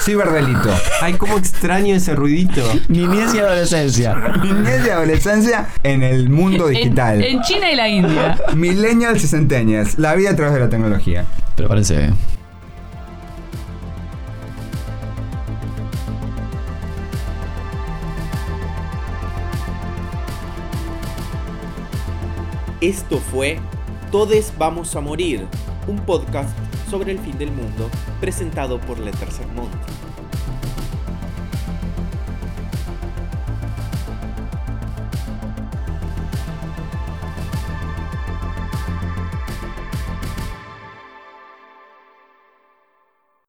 Ciberdelito. Ay, cómo extraño ese ruidito. Niñez y adolescencia. Niñez y adolescencia en el mundo digital. en China y la India. Millennials y centennials. La vida a través de la tecnología. Prepárense. eh. Esto fue Todes Vamos a Morir, un podcast sobre el fin del mundo presentado por Letter Monty.